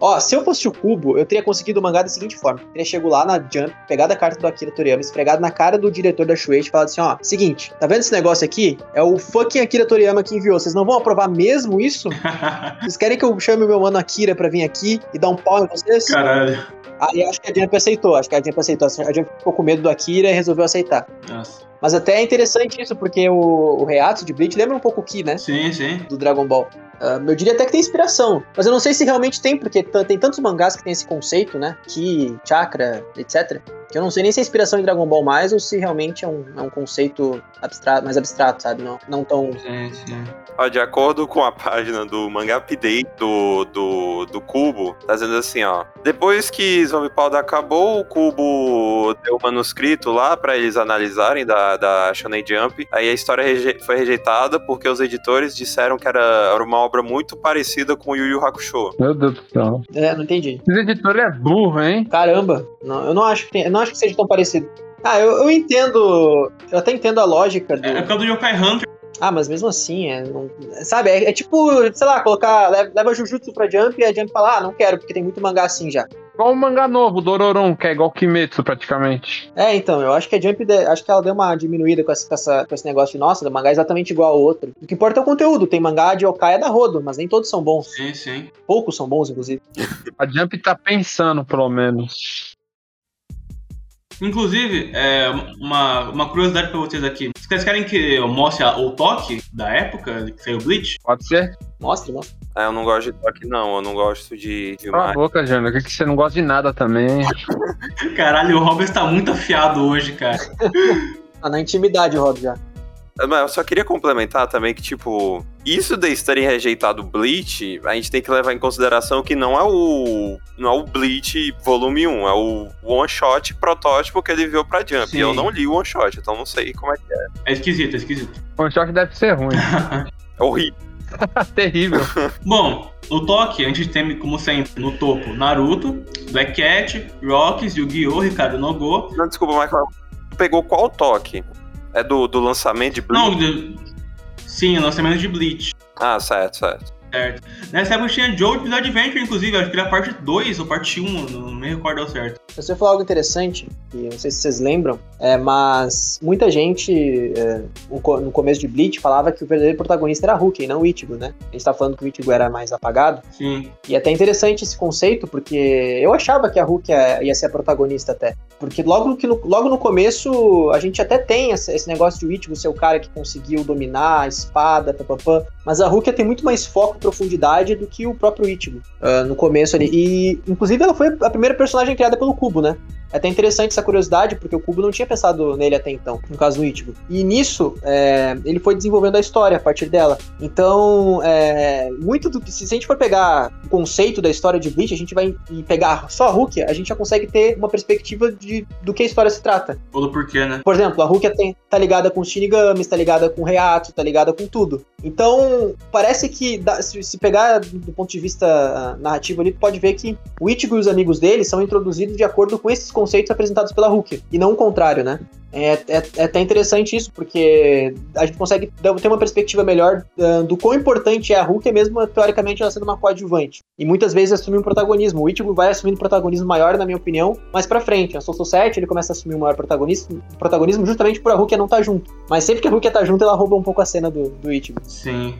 Ó, se eu fosse o Cubo, eu teria conseguido o mangá da seguinte forma. Eu teria chegado lá na Jump, pegado a carta do Akira Toriyama, esfregado na cara do diretor da Shueisha e falado assim, ó, seguinte, tá vendo esse negócio aqui? É o fucking Akira Toriyama que enviou. Vocês não vão aprovar mesmo isso? [LAUGHS] Vocês querem que eu chame o meu mano Akira pra vir aqui e dar um pau em vocês? Caralho. Aí acho que a Jump aceitou, acho que a Jump aceitou. A Jump ficou com medo do Akira e resolveu aceitar. Nossa. Mas até é interessante isso, porque o, o Reato de Bleach lembra um pouco o Ki, né? Sim, sim. Do Dragon Ball. Ah, eu diria até que tem inspiração, mas eu não sei se realmente tem, porque tem tantos mangás que tem esse conceito, né? Ki, chakra, etc. Que eu não sei nem se é inspiração em Dragon Ball mais ou se realmente é um, é um conceito abstrato, mais abstrato, sabe? Não, não tão. Sim, sim. Ó, de acordo com a página do Manga Update do, do, do Cubo, tá dizendo assim, ó. Depois que Zombie Powder acabou, o Cubo deu o manuscrito lá pra eles analisarem da, da Shonen Jump. Aí a história reje- foi rejeitada porque os editores disseram que era, era uma obra muito parecida com Yu Yu Hakusho. Meu Deus do céu. É, não entendi. Esse editor é burro, hein? Caramba, não, eu não acho que tem- eu não acho que seja tão parecido. Ah, eu, eu entendo. Eu até entendo a lógica do. É por causa do Yokai Hunter. Ah, mas mesmo assim, é, não- sabe, é, é tipo, sei lá, colocar, leva, leva Jujutsu pra Jump e a Jump fala, ah, não quero, porque tem muito mangá assim já. Igual o mangá novo, Dororon, que é igual Kimetsu praticamente. É, então, eu acho que a Jump, de- acho que ela deu uma diminuída com, essa, com, essa- com esse negócio de, nossa, o mangá é exatamente igual ao outro. O que importa é o conteúdo, tem mangá de Yokai da Rodo, mas nem todos são bons. Sim, sim. Poucos são bons, inclusive. A Jump tá pensando, pelo menos. Inclusive, é, uma, uma curiosidade pra vocês aqui. Vocês querem que eu mostre a- o toque da época que saiu o Bleach? Pode ser? Mostra, mostra. Ah, eu não gosto de toque, não. Eu não gosto de, de Cala a boca, Júnior. Que que você não gosta de nada também. Caralho, o Robert tá muito afiado hoje, cara. Tá na intimidade, Rob, já. Mas eu só queria complementar também que, tipo, isso deles terem rejeitado o Bleach, a gente tem que levar em consideração que não é o. Não é o Bleach volume 1, é o one shot protótipo que ele viu pra Jump. Sim. E eu não li o one shot, então não sei como é que é. É esquisito, é esquisito. O choque deve ser ruim. [LAUGHS] É horrível. [LAUGHS] Terrível. Bom, no toque, a gente tem, como sempre, no topo, Naruto, Black Cat, Rocks, Yu-Gi-Oh!, Ricardo Nogô. Não, desculpa, Michael. Tu pegou qual toque? É do, do lançamento de Bleach? Não, de- sim, lançamento de Bleach. Ah, certo, certo. Certo. Nessa época tinha Jojo's Adventure, inclusive, acho que era parte 2 ou parte 1, não me recordo ao certo. Você falou algo interessante, que eu não sei se vocês lembram, é, mas muita gente é, no co- no começo de Bleach falava que o verdadeiro protagonista era Hulk e não o Ichigo, né? A gente tá falando que o Ichigo era mais apagado. Sim. E é até interessante esse conceito, porque eu achava que a Hulk ia, ia ser a protagonista até. Porque logo, que no, logo no começo a gente até tem esse, esse negócio de o Ichigo ser o cara que conseguiu dominar a espada, papapá. Mas a Hulk tem muito mais foco e profundidade do que o próprio Ichigo ah, no começo ali. E inclusive ela foi a primeira personagem criada pelo Cubo, né? É até interessante essa curiosidade, porque o Cubo não tinha pensado nele até então, no caso do Ichigo. E nisso, é, ele foi desenvolvendo a história a partir dela. Então, é, muito do que. Se a gente for pegar o conceito da história de Bleach, a gente vai pegar só a Hulk, a gente já consegue ter uma perspectiva de, do que a história se trata. Ou do porquê, né? Por exemplo, a Hulk tem, tá ligada com os Shinigamis, tá ligada com o Reato, tá ligada com tudo. Então, parece que, se, pegar do, ponto de vista ah, narrativo ali, pode ver que o Ichigo e os amigos dele são introduzidos de acordo com esses conceitos apresentados pela Hulk, e não o contrário, né? É, é- é até interessante isso, porque a gente consegue ter uma perspectiva melhor ah, do quão importante é a Hulk, mesmo teoricamente ela sendo uma coadjuvante. E muitas vezes assumir um protagonismo. O Ichigo vai assumindo um protagonismo maior, na minha opinião, mais pra frente. A Soul 7 ele começa a assumir um maior protagonismo, protagonismo justamente por a Hulk não estar junto. Mas sempre que a Hulk tá junto, ela rouba um pouco a cena do, do Ichigo. Sim.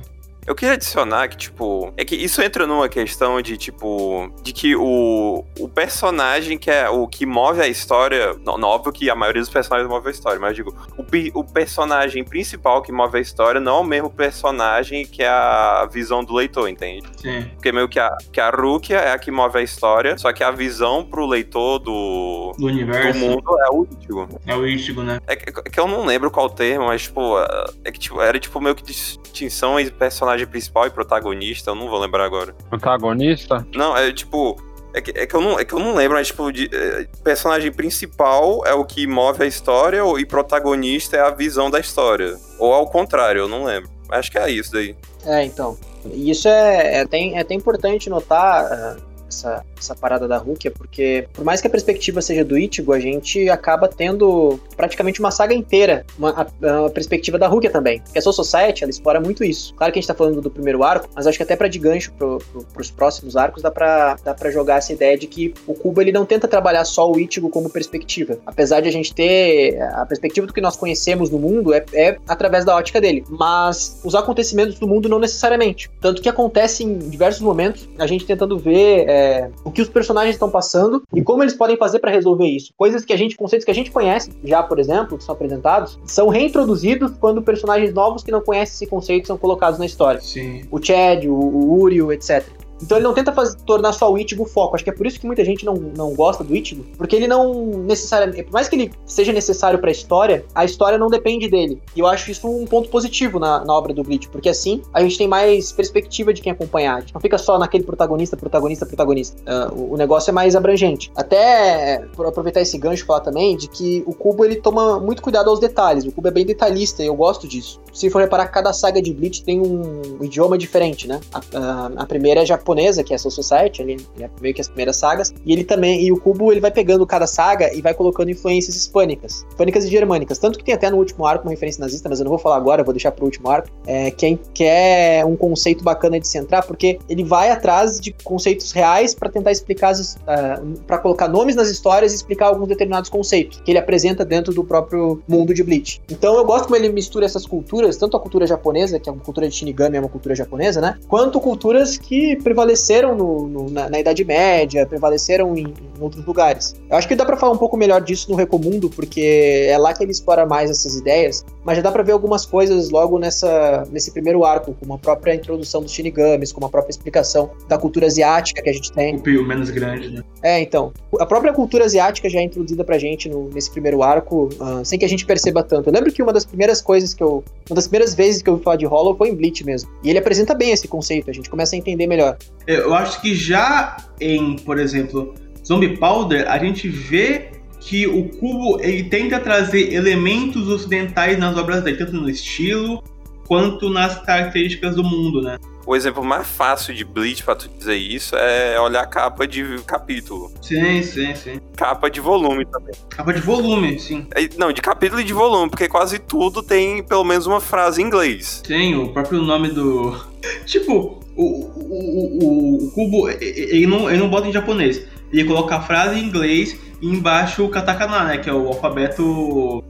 Eu queria adicionar que, tipo, é que isso entra numa questão de, tipo, de que o, o personagem que é o que move a história. Não, não, óbvio que a maioria dos personagens move a história, mas digo, o, o personagem principal que move a história não é o mesmo personagem que é a visão do leitor, entende? Sim. Porque meio que a, que a Rukia é a que move a história, só que a visão pro leitor do, Do do universo. mundo é o Ichigo. É o Ichigo, né? É que, é que eu não lembro qual termo, mas, tipo, é que tipo, era tipo meio que distinção entre personagem principal e protagonista, eu não vou lembrar agora. Protagonista? Não, é tipo. É que, é que, eu, não, é que eu não lembro, mas, tipo, de, é, personagem principal é o que move a história e protagonista é a visão da história. Ou ao contrário, eu não lembro. Acho que é isso daí. É, então. E isso é, é, até, é até importante notar ah, essa, essa parada da Rukia, porque por mais que a perspectiva seja do Ichigo, a gente acaba tendo praticamente uma saga inteira, uma, a, a perspectiva da Rukia também. Porque a Soul Society, ela explora muito isso. Claro que a gente tá falando do primeiro arco, mas acho que até para de gancho pro, pro, pros próximos arcos dá pra, dá pra jogar essa ideia de que o Kubo ele não tenta trabalhar só o Ichigo como perspectiva. Apesar de a gente ter a perspectiva do que nós conhecemos no mundo é, é através da ótica dele. Mas os acontecimentos do mundo não necessariamente. Tanto que acontece em diversos momentos a gente tentando ver é, o que os personagens estão passando e como eles podem fazer para resolver isso. Coisas que a gente, conceitos que a gente conhece já, por exemplo, que são apresentados, são reintroduzidos quando personagens novos que não conhecem esse conceito são colocados na história. Sim. O Chad, o, o Uriel, etc. Então ele não tenta fazer, tornar só o Ichigo o foco. Acho que é por isso que muita gente não, não gosta do Ichigo, porque ele não necessariamente, por mais que ele seja necessário para a história, a história não depende dele. E eu acho isso um ponto positivo na, na obra do Bleach, porque assim a gente tem mais perspectiva de quem acompanhar. A gente não fica só naquele protagonista, protagonista, protagonista. Uh, o, o negócio é mais abrangente. Até por aproveitar esse gancho falar também de que o Kubo ele toma muito cuidado aos detalhes. O Kubo é bem detalhista e eu gosto disso. Se for reparar, cada saga de Bleach tem um idioma diferente, né? A, a, primeira é japonesa japonesa, que é a Soul Society, ali, é meio que as primeiras sagas. E ele também, e o Cubo, ele vai pegando cada saga e vai colocando influências hispânicas, hispânicas e germânicas. Tanto que tem até no último arco uma referência nazista, mas eu não vou falar agora, vou deixar pro último arco, é, que, é, que é um conceito bacana de se entrar, porque ele vai atrás de conceitos reais para tentar explicar, uh, ah, para colocar nomes nas histórias e explicar alguns determinados conceitos que ele apresenta dentro do próprio mundo de Bleach. Então eu gosto como ele mistura essas culturas, tanto a cultura japonesa, que é uma cultura de Shinigami, é uma cultura japonesa, né? Quanto culturas que prevaleceram no, no, na, na, Idade Média, prevaleceram em, em, outros lugares. Eu acho que dá para falar um pouco melhor disso no Recomundo, porque é lá que ele explora mais essas ideias, mas já dá para ver algumas coisas logo nessa, nesse primeiro arco, como a própria introdução dos Shinigamis, como a própria explicação da cultura asiática que a gente tem. O pio menos grande, né? É, então. A própria cultura asiática já é introduzida pra gente no, nesse primeiro arco, uh, sem que a gente perceba tanto. Eu lembro que uma das primeiras coisas que eu. Uma das primeiras vezes que eu ouvi falar de Hollow foi em Bleach mesmo. E ele apresenta bem esse conceito, a gente começa a entender melhor. Eu acho que já em, por exemplo, Zombie Powder, a gente vê que o cubo ele tenta trazer elementos ocidentais nas obras dele, tanto no estilo quanto nas características do mundo, né? O exemplo mais fácil de Bleach pra tu dizer isso é olhar a capa de capítulo. Sim, sim, sim. Capa de volume também. Capa de volume, sim. É, não, de capítulo e de volume, porque quase tudo tem pelo menos uma frase em inglês. Sim, o próprio nome do. [LAUGHS] Tipo, o, o, o, o cubo, ele não, ele não bota em japonês. Ele coloca a frase em inglês e embaixo o katakana, né? Que é o alfabeto. O,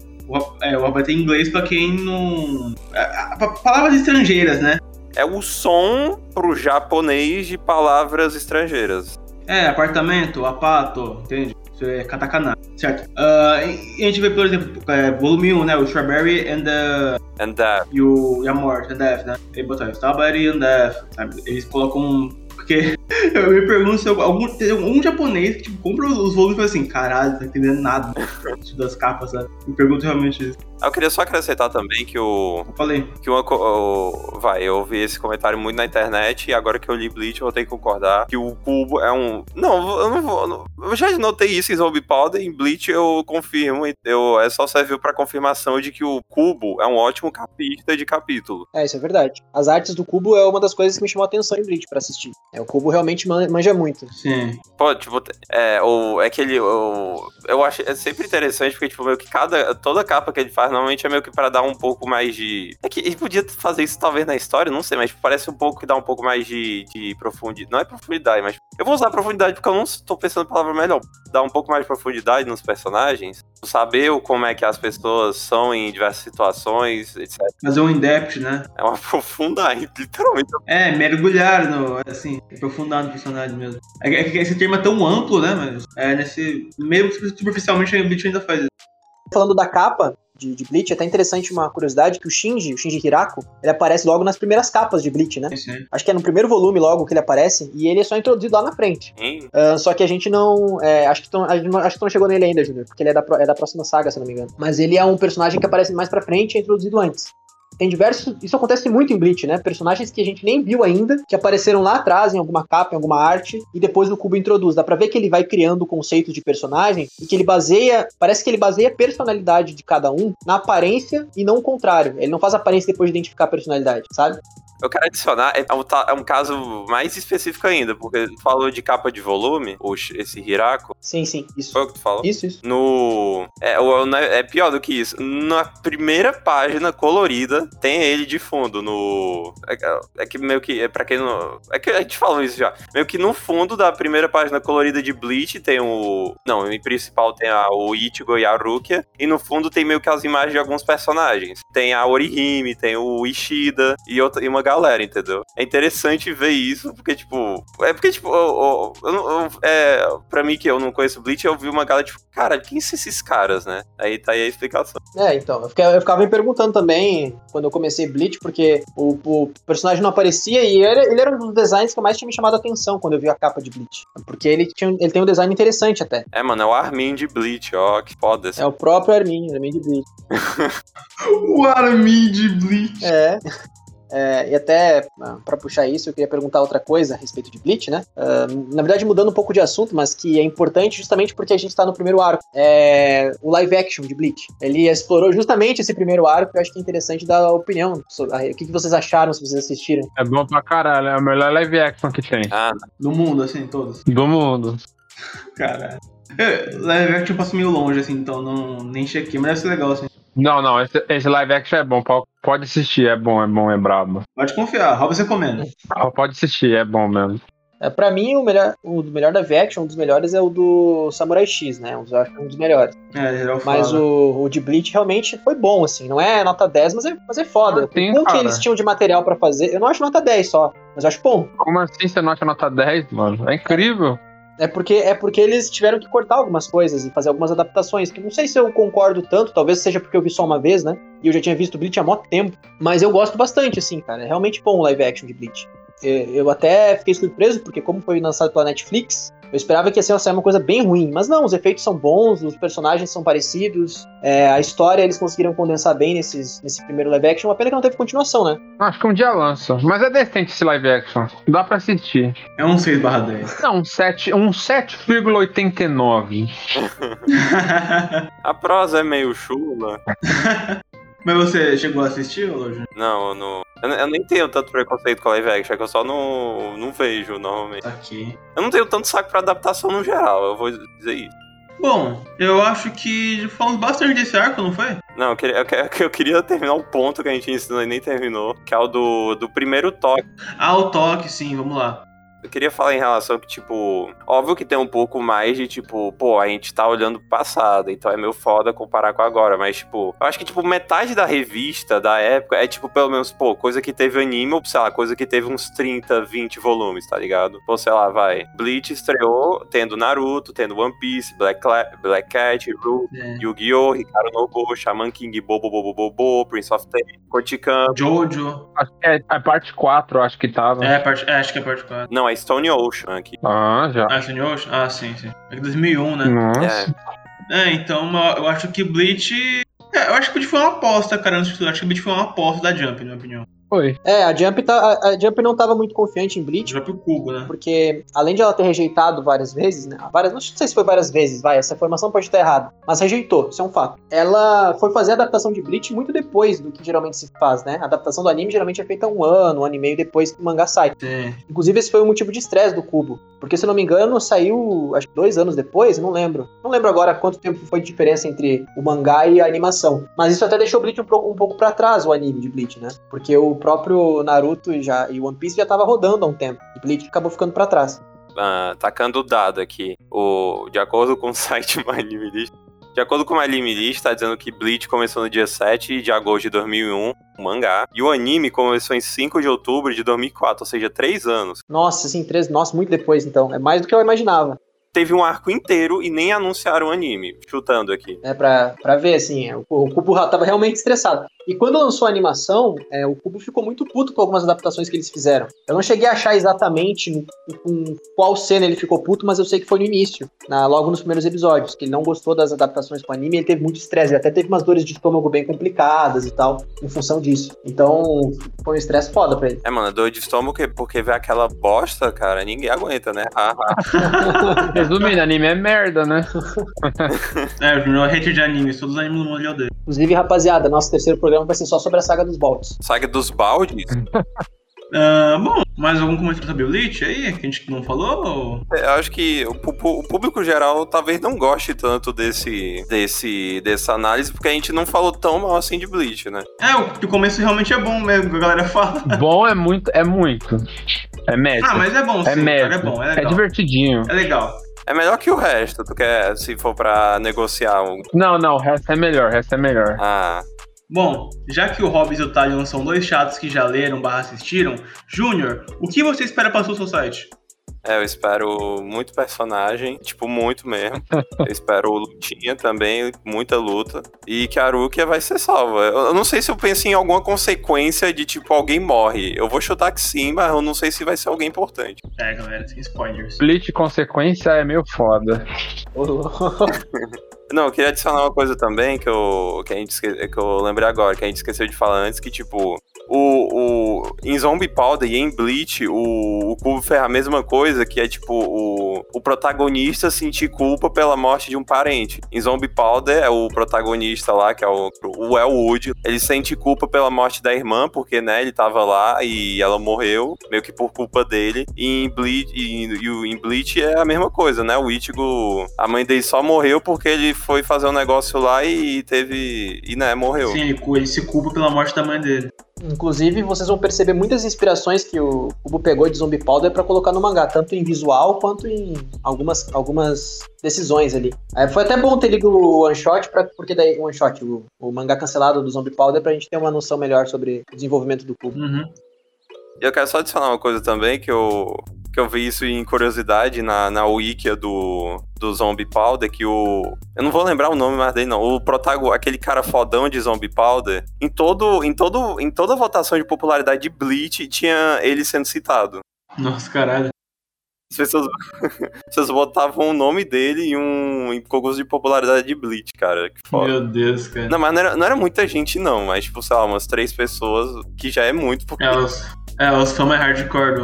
é, o alfabeto em inglês pra quem não. É, palavras estrangeiras, né? É o som pro japonês de palavras estrangeiras. É, apartamento, apato, entende? É katakana, certo? Uh, e a gente vê, por exemplo, é, volume 1, né? O Strawberry and the... And Death. E, o, e a Morte, and Death, né? Ele botou Strawberry and Death, sabe? Eles colocam porque [LAUGHS] eu me pergunto se algum, algum japonês que tipo, compra os volumes e fala assim, caralho, não tá entendendo nada das capas, sabe? Me pergunto realmente isso. Eu queria só acrescentar também que o. Eu falei. Que uma. O, vai, eu ouvi esse comentário muito na internet e agora que eu li Bleach eu vou ter que concordar que o cubo é um. Não, eu não vou. Não, eu já notei isso em Zombie Powder, em Bleach eu confirmo. Eu, é só serviu pra confirmação de que o cubo é um ótimo capista de capítulo. É, isso é verdade. As artes do cubo é uma das coisas que me chamou a atenção em Bleach pra assistir. É, o cubo realmente manja muito. Sim. Pô, tipo, é, o, é que ele. O, eu acho é sempre interessante porque, tipo, meio que cada. Toda capa que ele faz normalmente é meio que para dar um pouco mais de. É que ele podia fazer isso talvez na história, não sei, mas parece um pouco que dá um pouco mais de, de profundidade. Não é profundidade, mas. Eu vou usar profundidade porque eu não estou pensando em palavra melhor. Dar um pouco mais de profundidade nos personagens. Saber como é que as pessoas são em diversas situações, etc. Fazer um in-depth, né? É uma [LAUGHS] aprofundar, literalmente. É, mergulhar no. Assim, aprofundar no personagem mesmo. É, é que esse termo é tão amplo, né? Mas é nesse. Meio superficialmente a Bleach ainda faz isso. Falando da capa, de, de, Bleach, é até interessante uma curiosidade que o Shinji, o Shinji Hirako, ele aparece logo nas primeiras capas de Bleach, né? Sim. Acho que é no primeiro volume logo que ele aparece, e ele é só introduzido lá na frente. Uh, só que a gente não. É, acho, que tão, acho que não chegou nele ainda, Júnior, porque ele é da, é da próxima saga, se não me engano. Mas ele é um personagem que aparece mais pra frente e é introduzido antes. Tem diversos. Isso acontece muito em Bleach, né? Personagens que a gente nem viu ainda, que apareceram lá atrás em alguma capa, em alguma arte, e depois no cubo introduz. Dá pra ver que ele vai criando conceitos de personagem e que ele baseia. Parece que ele baseia a personalidade de cada um na aparência e não o contrário. Ele não faz aparência depois de identificar a personalidade, sabe? Eu quero adicionar, é um, ta- é um caso mais específico ainda, porque tu falou de capa de volume, o Sh- esse Hirako. Sim, sim, isso. Foi o que tu falou? Isso, isso. No. É, o- é pior do que isso. Na primeira página colorida, tem ele de fundo. No. É, que- é que meio que. É pra quem não. É que a gente falou isso já. Meio que no fundo da primeira página colorida de Bleach tem o. Não, em principal tem a, o Ichigo e a Rukia. E no fundo tem meio que as imagens de alguns personagens. Tem a Orihime, tem o Ishida e, outra, e uma galera, entendeu? É interessante ver isso, porque, tipo. É porque, tipo, eu, eu, eu é, pra mim que eu não conheço Bleach, eu vi uma galera, tipo, cara, quem são esses caras, né? Aí tá aí a explicação. É, então, eu ficava, eu ficava me perguntando também, quando eu comecei Bleach, porque o, o personagem não aparecia e ele, ele era um dos designs que mais tinha me chamado a atenção quando eu vi a capa de Bleach. Porque ele, tinha, ele tem um design interessante até. É, mano, é o Armin de Bleach, ó, que foda. É o próprio Armin, Armin de Bleach. [LAUGHS] [LAUGHS] O Armin de Bleach. É. É, e até ah, pra puxar isso, eu queria perguntar outra coisa a respeito de Bleach, né? Ah, na verdade, mudando um pouco de assunto, mas que é importante justamente porque a gente tá no primeiro arco. É o live action de Bleach. Ele explorou justamente esse primeiro arco, eu acho que é interessante dar a opinião. sobre- a- O que que vocês acharam se vocês assistiram? É bom pra caralho, é o melhor live action que tem. Ah, Do mundo, assim, todos. Do mundo. Caralho. [LAUGHS] Live action passa meio longe, assim, então não, nem chequei, mas deve ser legal, assim. Não, não, esse, esse live action é bom. po- Pode assistir, é bom, é bom, é brabo. Pode confiar, Rob você recomenda. Ah, Pode assistir, é bom mesmo. É, pra mim, o melhor, o melhor live action, um dos melhores é o do Samurai X, né? Um dos, eu acho que é um dos melhores. É, geral Mas fala. o, o de Bleach realmente foi bom, assim. Não é nota 10, mas é, mas é foda. Ah, sim, o que eles tinham de material pra fazer, eu não acho nota 10 só, mas eu acho bom. Como assim você não acha nota 10, mano? É incrível. É porque, é porque eles tiveram que cortar algumas coisas e fazer algumas adaptações, que não sei se eu concordo tanto, talvez seja porque eu vi só uma vez, né? E eu já tinha visto Bleach há mó tempo, mas eu gosto bastante, assim, cara. É realmente bom o live action de Bleach. Eu até fiquei surpreso, porque como foi lançado pela Netflix, eu esperava que ia ser uma coisa bem ruim. Mas não, os efeitos são bons, os personagens são parecidos, é, a história eles conseguiram condensar bem nesses, nesse primeiro live action. Uma pena que não teve continuação, né? Acho que um dia lança. Mas é decente esse live action. Dá pra assistir. É um 6 barra 10. Não, um 7, um 7,89. [LAUGHS] a prosa é meio chula. [LAUGHS] Mas você chegou a assistir, Lojo? Não, eu não. Eu, eu nem tenho tanto preconceito com live action, é que eu só não, não vejo normalmente. Aqui. Eu não tenho tanto saco pra adaptação no geral, eu vou dizer isso. Bom, eu acho que falamos bastante desse arco, não foi? Não, eu queria, eu, que- eu queria terminar o ponto que a gente ensinou e nem terminou, que é o do, do primeiro toque. Ah, o toque, sim, vamos lá. Eu queria falar em relação que, tipo, óbvio que tem um pouco mais de, tipo, pô, a gente tá olhando pro passado, então é meio foda comparar com agora, mas, tipo, eu acho que, tipo, metade da revista da época é, tipo, pelo menos, pô, coisa que teve anime, ou, sei lá, coisa que teve uns 30, 20 volumes, tá ligado? Ou, sei lá, vai. Bleach estreou tendo Naruto, tendo One Piece, Black, Cla- Black Cat, Ru, É. Yu-Gi-Oh!, Hikaru no Go, Shaman King, Bobo Bobo Bobo, Prince of Tennis, Kotikan. Jojo. Acho que é a parte 4, acho que tava. É, parte, é, acho que é parte 4. Não, é Stone Ocean aqui. Ah, já. Ah, Stone Ocean? Ah, sim, sim. É que 2001, né? Nossa. É, então uma- eu acho que Bleach. É, eu acho que Bleach foi uma aposta, cara, tudo. Acho que Bleach foi uma aposta da Jump, na minha opinião. Foi. É, a Jump, tá, a, Jump não tava muito confiante em Bleach, pro cubo, né? porque além de ela ter rejeitado várias vezes, né? Várias, não sei se foi várias vezes, vai, essa informação pode estar errada, mas rejeitou, isso é um fato. Ela foi fazer a adaptação de Bleach muito depois do que geralmente se faz, né? A adaptação do anime geralmente é feita um ano, um ano e meio depois que o mangá sai. Sim. Inclusive, esse foi o motivo de estresse do Cubo. Porque, se eu não me engano, saiu, acho que dois anos depois, não lembro. Não lembro agora quanto tempo foi de diferença entre o mangá e a animação. Mas isso até deixou o Bleach um, pro- um pouco pra trás, o anime de Bleach, né? Porque o próprio Naruto e, já, e One Piece já tava rodando há um tempo. E Bleach acabou ficando pra trás. ah, tacando o dado aqui. O, de acordo com o [LAUGHS] site My Anime List, de acordo com o My Anime List, tá dizendo que Bleach começou no dia 7 de agosto de 2001, o mangá, e o anime começou em 5 de outubro de 2004, ou seja, 3 anos. Nossa, assim, três. Nossa, muito depois, então. É mais do que eu imaginava. Teve um arco inteiro e nem anunciaram o anime, chutando aqui. né, pra, pra ver, assim, é, o, o Cubo tava realmente estressado. E quando lançou a animação, é, o Cubo ficou muito puto com algumas adaptações que eles fizeram. Eu não cheguei a achar exatamente no- com qual cena ele ficou puto, mas eu sei que foi no início, na- logo nos primeiros episódios, que ele não gostou das adaptações pro anime, ele teve muito estresse, ele até teve umas dores de estômago bem complicadas e tal, em função disso. Então, foi um estresse foda pra ele. É, mano, dor de estômago porque- porque ver aquela bosta, cara, ninguém aguenta, né? Ah, ah. [LAUGHS] Resumindo, anime é merda, né? [LAUGHS] É, o é hater de animes, todos os animes do mundo ele odeia. Inclusive, rapaziada, nosso terceiro programa vai ser só sobre a saga dos Baltos. Saga dos baldes? [LAUGHS] Ah, bom, mais algum comentário sobre Bleach aí que a gente não falou? É, Eu acho que o, o público geral talvez não goste tanto desse, desse, dessa análise, porque a gente não falou tão mal assim de Bleach, né? É, o, o começo realmente é bom mesmo, que a galera fala. [LAUGHS] Bom é muito, é muito. É médio. Ah, mas é bom, sim, é médio. é bom, é é legal. divertidinho. É legal. É melhor que o resto, tu quer, se for pra negociar um. Não, não, o resto é melhor, o resto é melhor. Ah, Bom, já que o Hobbs e o Talion são dois chatos que já leram barra assistiram, Júnior, o que você espera para Soul Society? É, eu espero muito personagem, tipo, muito mesmo. [LAUGHS] Eu espero lutinha também, muita luta. E que a Rukia vai ser salva. Eu não sei se eu penso em alguma consequência de, tipo, alguém morre. Eu vou chutar que sim, mas eu não sei se vai ser alguém importante. É, galera, sem spoilers. Bleach consequência é meio foda. [LAUGHS] Não, eu queria adicionar uma coisa também que eu, que a gente esque... que eu lembrei agora, que a gente esqueceu de falar antes, que tipo, o, o, em Zombie Powder e em Bleach, o, o Cubo fez a mesma coisa, que é tipo, o, o protagonista sentir culpa pela morte de um parente. Em Zombie Powder, é o protagonista lá, que é o, o Elwood, ele sente culpa pela morte da irmã, porque, né, ele tava lá e ela morreu, meio que por culpa dele. E em Bleach, e, e em Bleach é a mesma coisa, né, o Ichigo, a mãe dele só morreu porque ele foi fazer um negócio lá e teve, e né, morreu. Sim, ele, se culpa pela morte da mãe dele. Inclusive, vocês vão perceber muitas inspirações que o Kubo pegou de Zombie Powder pra colocar no mangá, tanto em visual quanto em algumas, algumas decisões ali. É, foi até bom ter lido o One Shot, pra, porque daí o One Shot, o, o mangá cancelado do Zombie Powder, pra gente ter uma noção melhor sobre o desenvolvimento do Kubo. Uhum. E eu quero só adicionar uma coisa também, que eu, que eu vi isso em curiosidade na, na Wikia do, do Zombie Powder, que o... Eu não vou lembrar o nome mais dele, não. O protagonista, aquele cara fodão de Zombie Powder, em, todo, em, todo, em toda votação de popularidade de Bleach, tinha ele sendo citado. Nossa, caralho. As pessoas, [LAUGHS] as botavam o nome dele em um em concurso de popularidade de Bleach, cara. Meu Deus, cara. Não, mas não era, não era muita gente, não. Mas, tipo, sei lá, umas três pessoas, que já é muito. Porque... É, os, é, os fãs mais hardcore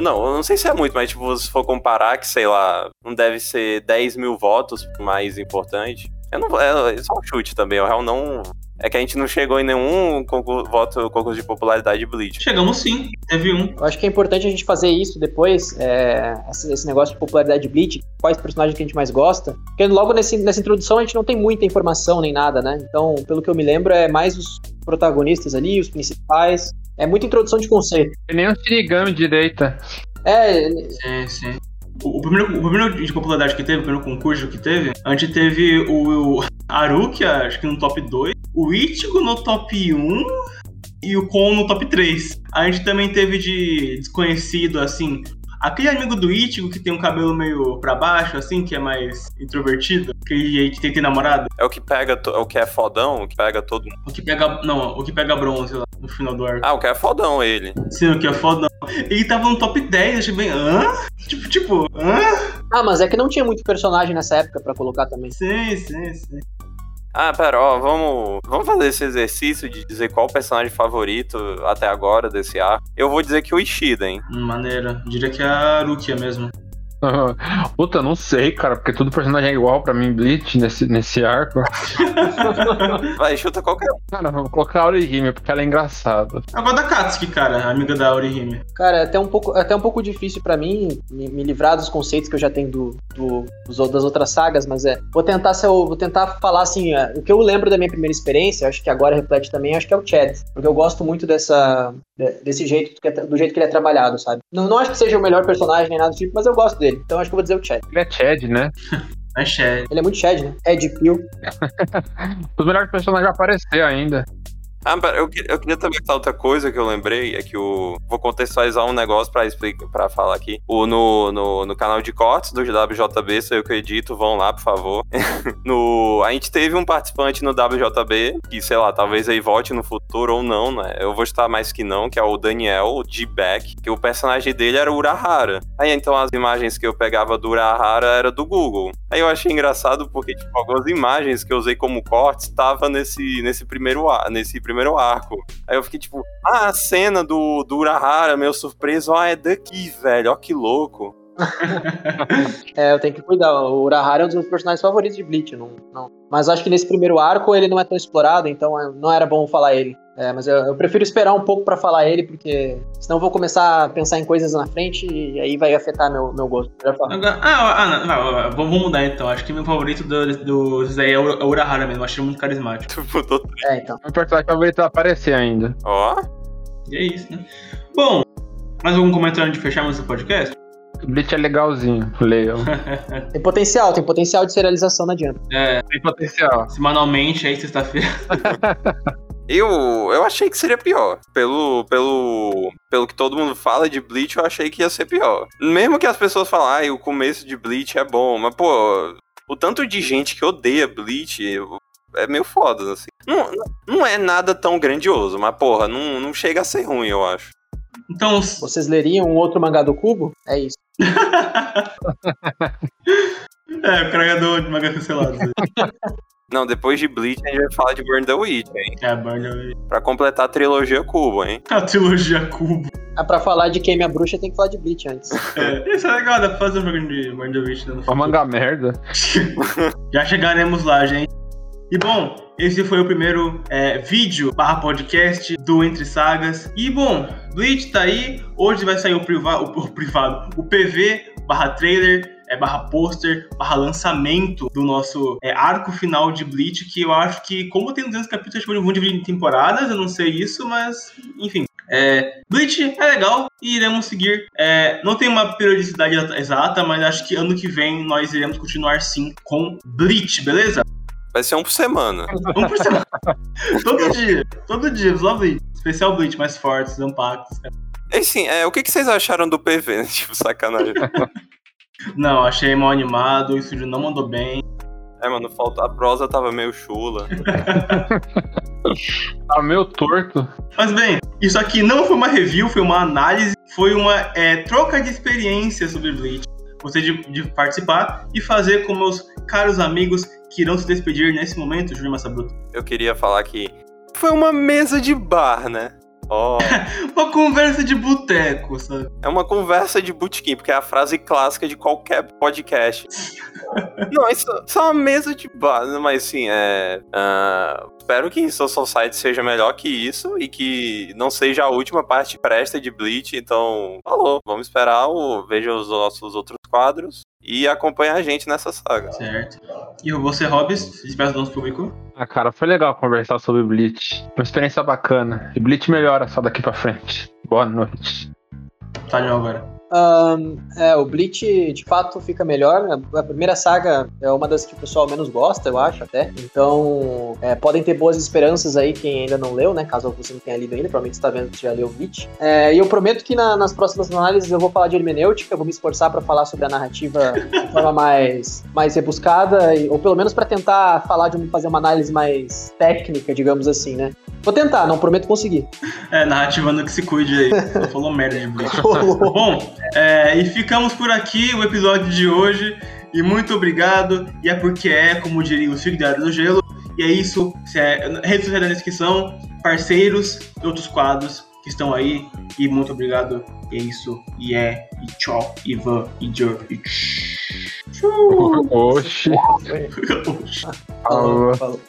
Não, eu não sei se é muito, mas, tipo, se for comparar que, sei lá, não deve ser 10 mil votos mais importante. Eu não, é, é só um chute também, o real não... É que a gente não chegou em nenhum concurso, voto, concurso de popularidade de Bleach. Chegamos sim, teve um. Eu acho que é importante a gente fazer isso depois, é, esse, esse negócio de popularidade de Bleach, quais personagens que a gente mais gosta. Porque logo nesse, nessa introdução a gente não tem muita informação nem nada, né? Então, pelo que eu me lembro, é mais os protagonistas ali, os principais. É muita introdução de conceito. E nem o Shinigami direita. É, Sim, sim. O, o primeiro, o primeiro de popularidade que teve, o primeiro concurso que teve, a gente teve o, o Arukia, acho que no top 2, o Ichigo no top 1 e o Kon no top 3. A gente também teve de desconhecido, assim, aquele amigo do Ichigo que tem um cabelo meio pra baixo, assim, que é mais introvertido, que, que tem, tem namorado. É o que pega, to- é o que é fodão, o que pega todo mundo. O que pega. Não, o que pega bronze lá no final do arco. Ah, o que é fodão, ele. Sim, o que é fodão. Ele tava no top 10, eu achei bem. Hã? Tipo, tipo, hã? Ah, mas é que não tinha muito personagem nessa época pra colocar também. Sim, sim, sim. Ah, pera, ó, vamos, vamos fazer esse exercício de dizer qual o personagem favorito até agora desse arco. Eu vou dizer que o Ishida, hein? Maneira. Diria que é a Rukia mesmo. [LAUGHS] Puta, não sei, cara, porque todo personagem é igual pra mim, Bleach, nesse, nesse arco. [LAUGHS] Vai, chuta qualquer um. Cara, vou colocar a Orihime, porque ela é engraçada. Eu gosto da Katsuki, cara, amiga da Orihime. Cara, é até um pouco, é até um pouco difícil pra mim me, me livrar dos conceitos que eu já tenho do, do- dos das outras sagas, mas é. Vou tentar ser vou tentar falar assim, é, o que eu lembro da minha primeira experiência, acho que agora reflete também, acho que é o Chad, porque eu gosto muito dessa de- desse jeito é do jeito que ele é trabalhado, sabe? Não, não acho que seja o melhor personagem nem nada do tipo, mas eu gosto dele. Então acho que eu vou dizer o Chad. Ele é Chad, né? É Shed. Ele é muito Chad, né? Ed Peel. [LAUGHS] Os melhores personagens vão aparecer ainda. Ah, eu, eu queria também falar outra coisa que eu lembrei, é que o. Vou contextualizar um negócio pra explicar, para falar aqui. O, no, no, no canal de cortes do WJB, sou eu que edito, vão lá, por favor. [LAUGHS] no, a gente teve um participante no WJB, que, sei lá, talvez aí volte no futuro ou não, né? Eu vou estar mais que não, que é o Daniel G. Beck, que o personagem dele era o Urahara. Aí então as imagens que eu pegava do Urahara era do Google. Aí eu achei engraçado porque, tipo, algumas imagens que eu usei como cortes estavam nesse, nesse, primeiro, nesse primeiro arco. Aí eu fiquei tipo, ah, a cena do, do Urahara, meio surpreso, ah, é daqui, velho, ó que louco. [LAUGHS] é, eu tenho que cuidar. O Urahara é um dos meus personagens favoritos de Bleach. Não, não. Mas acho que nesse primeiro arco ele não é tão explorado, então é, não era bom falar ele. É, mas eu, eu, prefiro esperar um pouco para falar ele, porque senão eu vou começar a pensar em coisas na frente e aí vai afetar meu, meu gosto. Agora, ah, ah não, mudar então. Acho que meu favorito do, do Zé é o Urahara mesmo. Acho ele muito carismático. é, então. Meu personagem favorito vai aparecer ainda. Ó. Oh. E é isso, né? Bom, mais algum comentário antes de fecharmos o podcast? Bleach é legalzinho, leiam. [LAUGHS] tem potencial, tem potencial de serialização, não adianta. É, tem potencial. Semanalmente, aí sexta-feira. [LAUGHS] Eu, eu achei que seria pior. Pelo, pelo, pelo que todo mundo fala de Bleach, eu achei que ia ser pior. Mesmo que as pessoas falem, ah, o começo de Bleach é bom, mas, pô, o tanto de gente que odeia Bleach é meio foda, assim. Não, não é nada tão grandioso, mas, porra, não, não chega a ser ruim, eu acho. Então. Vocês leriam um outro mangá do Cubo? É isso. [LAUGHS] é, o criador de mangá cancelado. [LAUGHS] Não, depois de Bleach a gente vai falar de Burn the Witch, hein? É, Burn the Witch. Pra completar a trilogia Cubo, hein? A trilogia Cubo. Ah, pra falar de Queime a Bruxa tem que falar de Bleach antes. É, isso é legal, dá pra fazer um programa de Burn the Witch. Né, Uma manga merda. [LAUGHS] Já chegaremos lá, gente. E bom, esse foi o primeiro é, vídeo barra podcast do Entre Sagas. E bom, Bleach tá aí. Hoje vai sair o, priva o, o privado, o PV barra trailer é, barra pôster, barra lançamento do nosso é, arco final de Bleach, que eu acho que, como tem 200 capítulos, acho que vão dividir em temporadas, eu não sei isso, mas, enfim. É, Bleach é legal e iremos seguir. É, não tem uma periodicidade exata, mas acho que ano que vem nós iremos continuar sim com Bleach, beleza? Vai ser um por semana. [LAUGHS] Um por semana. todo dia. Todo dia, só Bleach. Especial Bleach mais fortes, impactos. E sim, é, o que, que vocês acharam do PV, né? [LAUGHS] Tipo, sacanagem. não, achei mal animado, o estúdio não mandou bem. É, mano, falta, a prosa tava meio chula. [LAUGHS] tava meio torto. Mas bem, isso aqui não foi uma review, foi uma análise, foi uma é, troca de experiência sobre Bleach. Gostei de, de participar e fazer com meus caros amigos que irão se despedir nesse momento, Júlio Massabruto? Eu queria falar que foi uma mesa de bar, né? Oh. [LAUGHS] uma conversa de boteco, sabe? É uma conversa de botequim, porque é a frase clássica de qualquer podcast. [LAUGHS] Não, isso, isso, é uma mesa de bar, mas assim, é. Uh, espero que Soul Society seja melhor que isso e que não seja a última parte presta de Bleach. Então, falou. Vamos esperar o. Veja os nossos outros quadros e acompanha a gente nessa saga. Certo. E você, Hobbs, espera do nosso público? Ah, cara, foi legal conversar sobre Bleach. Uma experiência bacana. E Bleach melhora só daqui pra frente. Boa noite. Tá legal agora. Um, é, o Bleach de fato fica melhor. A primeira saga é uma das que o pessoal menos gosta, eu acho, até. Então, é, podem ter boas esperanças aí quem ainda não leu, né? Caso você não tenha lido ainda, provavelmente você tá vendo que já leu o Bleach. É, e eu prometo que na, nas próximas análises eu vou falar de hermenêutica, vou me esforçar para falar sobre a narrativa de forma [LAUGHS] mais, mais rebuscada, ou pelo menos para tentar falar de fazer uma análise mais técnica, digamos assim, né? Vou tentar, não prometo conseguir. É, narrativa no que se cuide aí. falou merda de Bleach. [LAUGHS] Bom, é, e ficamos por aqui o episódio de hoje. E muito obrigado. E é porque é, como diria o Chico do Gelo. E é isso. É, redes sociais na descrição, parceiros e outros quadros que estão aí. E muito obrigado. E é isso. E é. E tchau. E van. E jor. E tchau. Oxi. Oxi. Falou. Falou.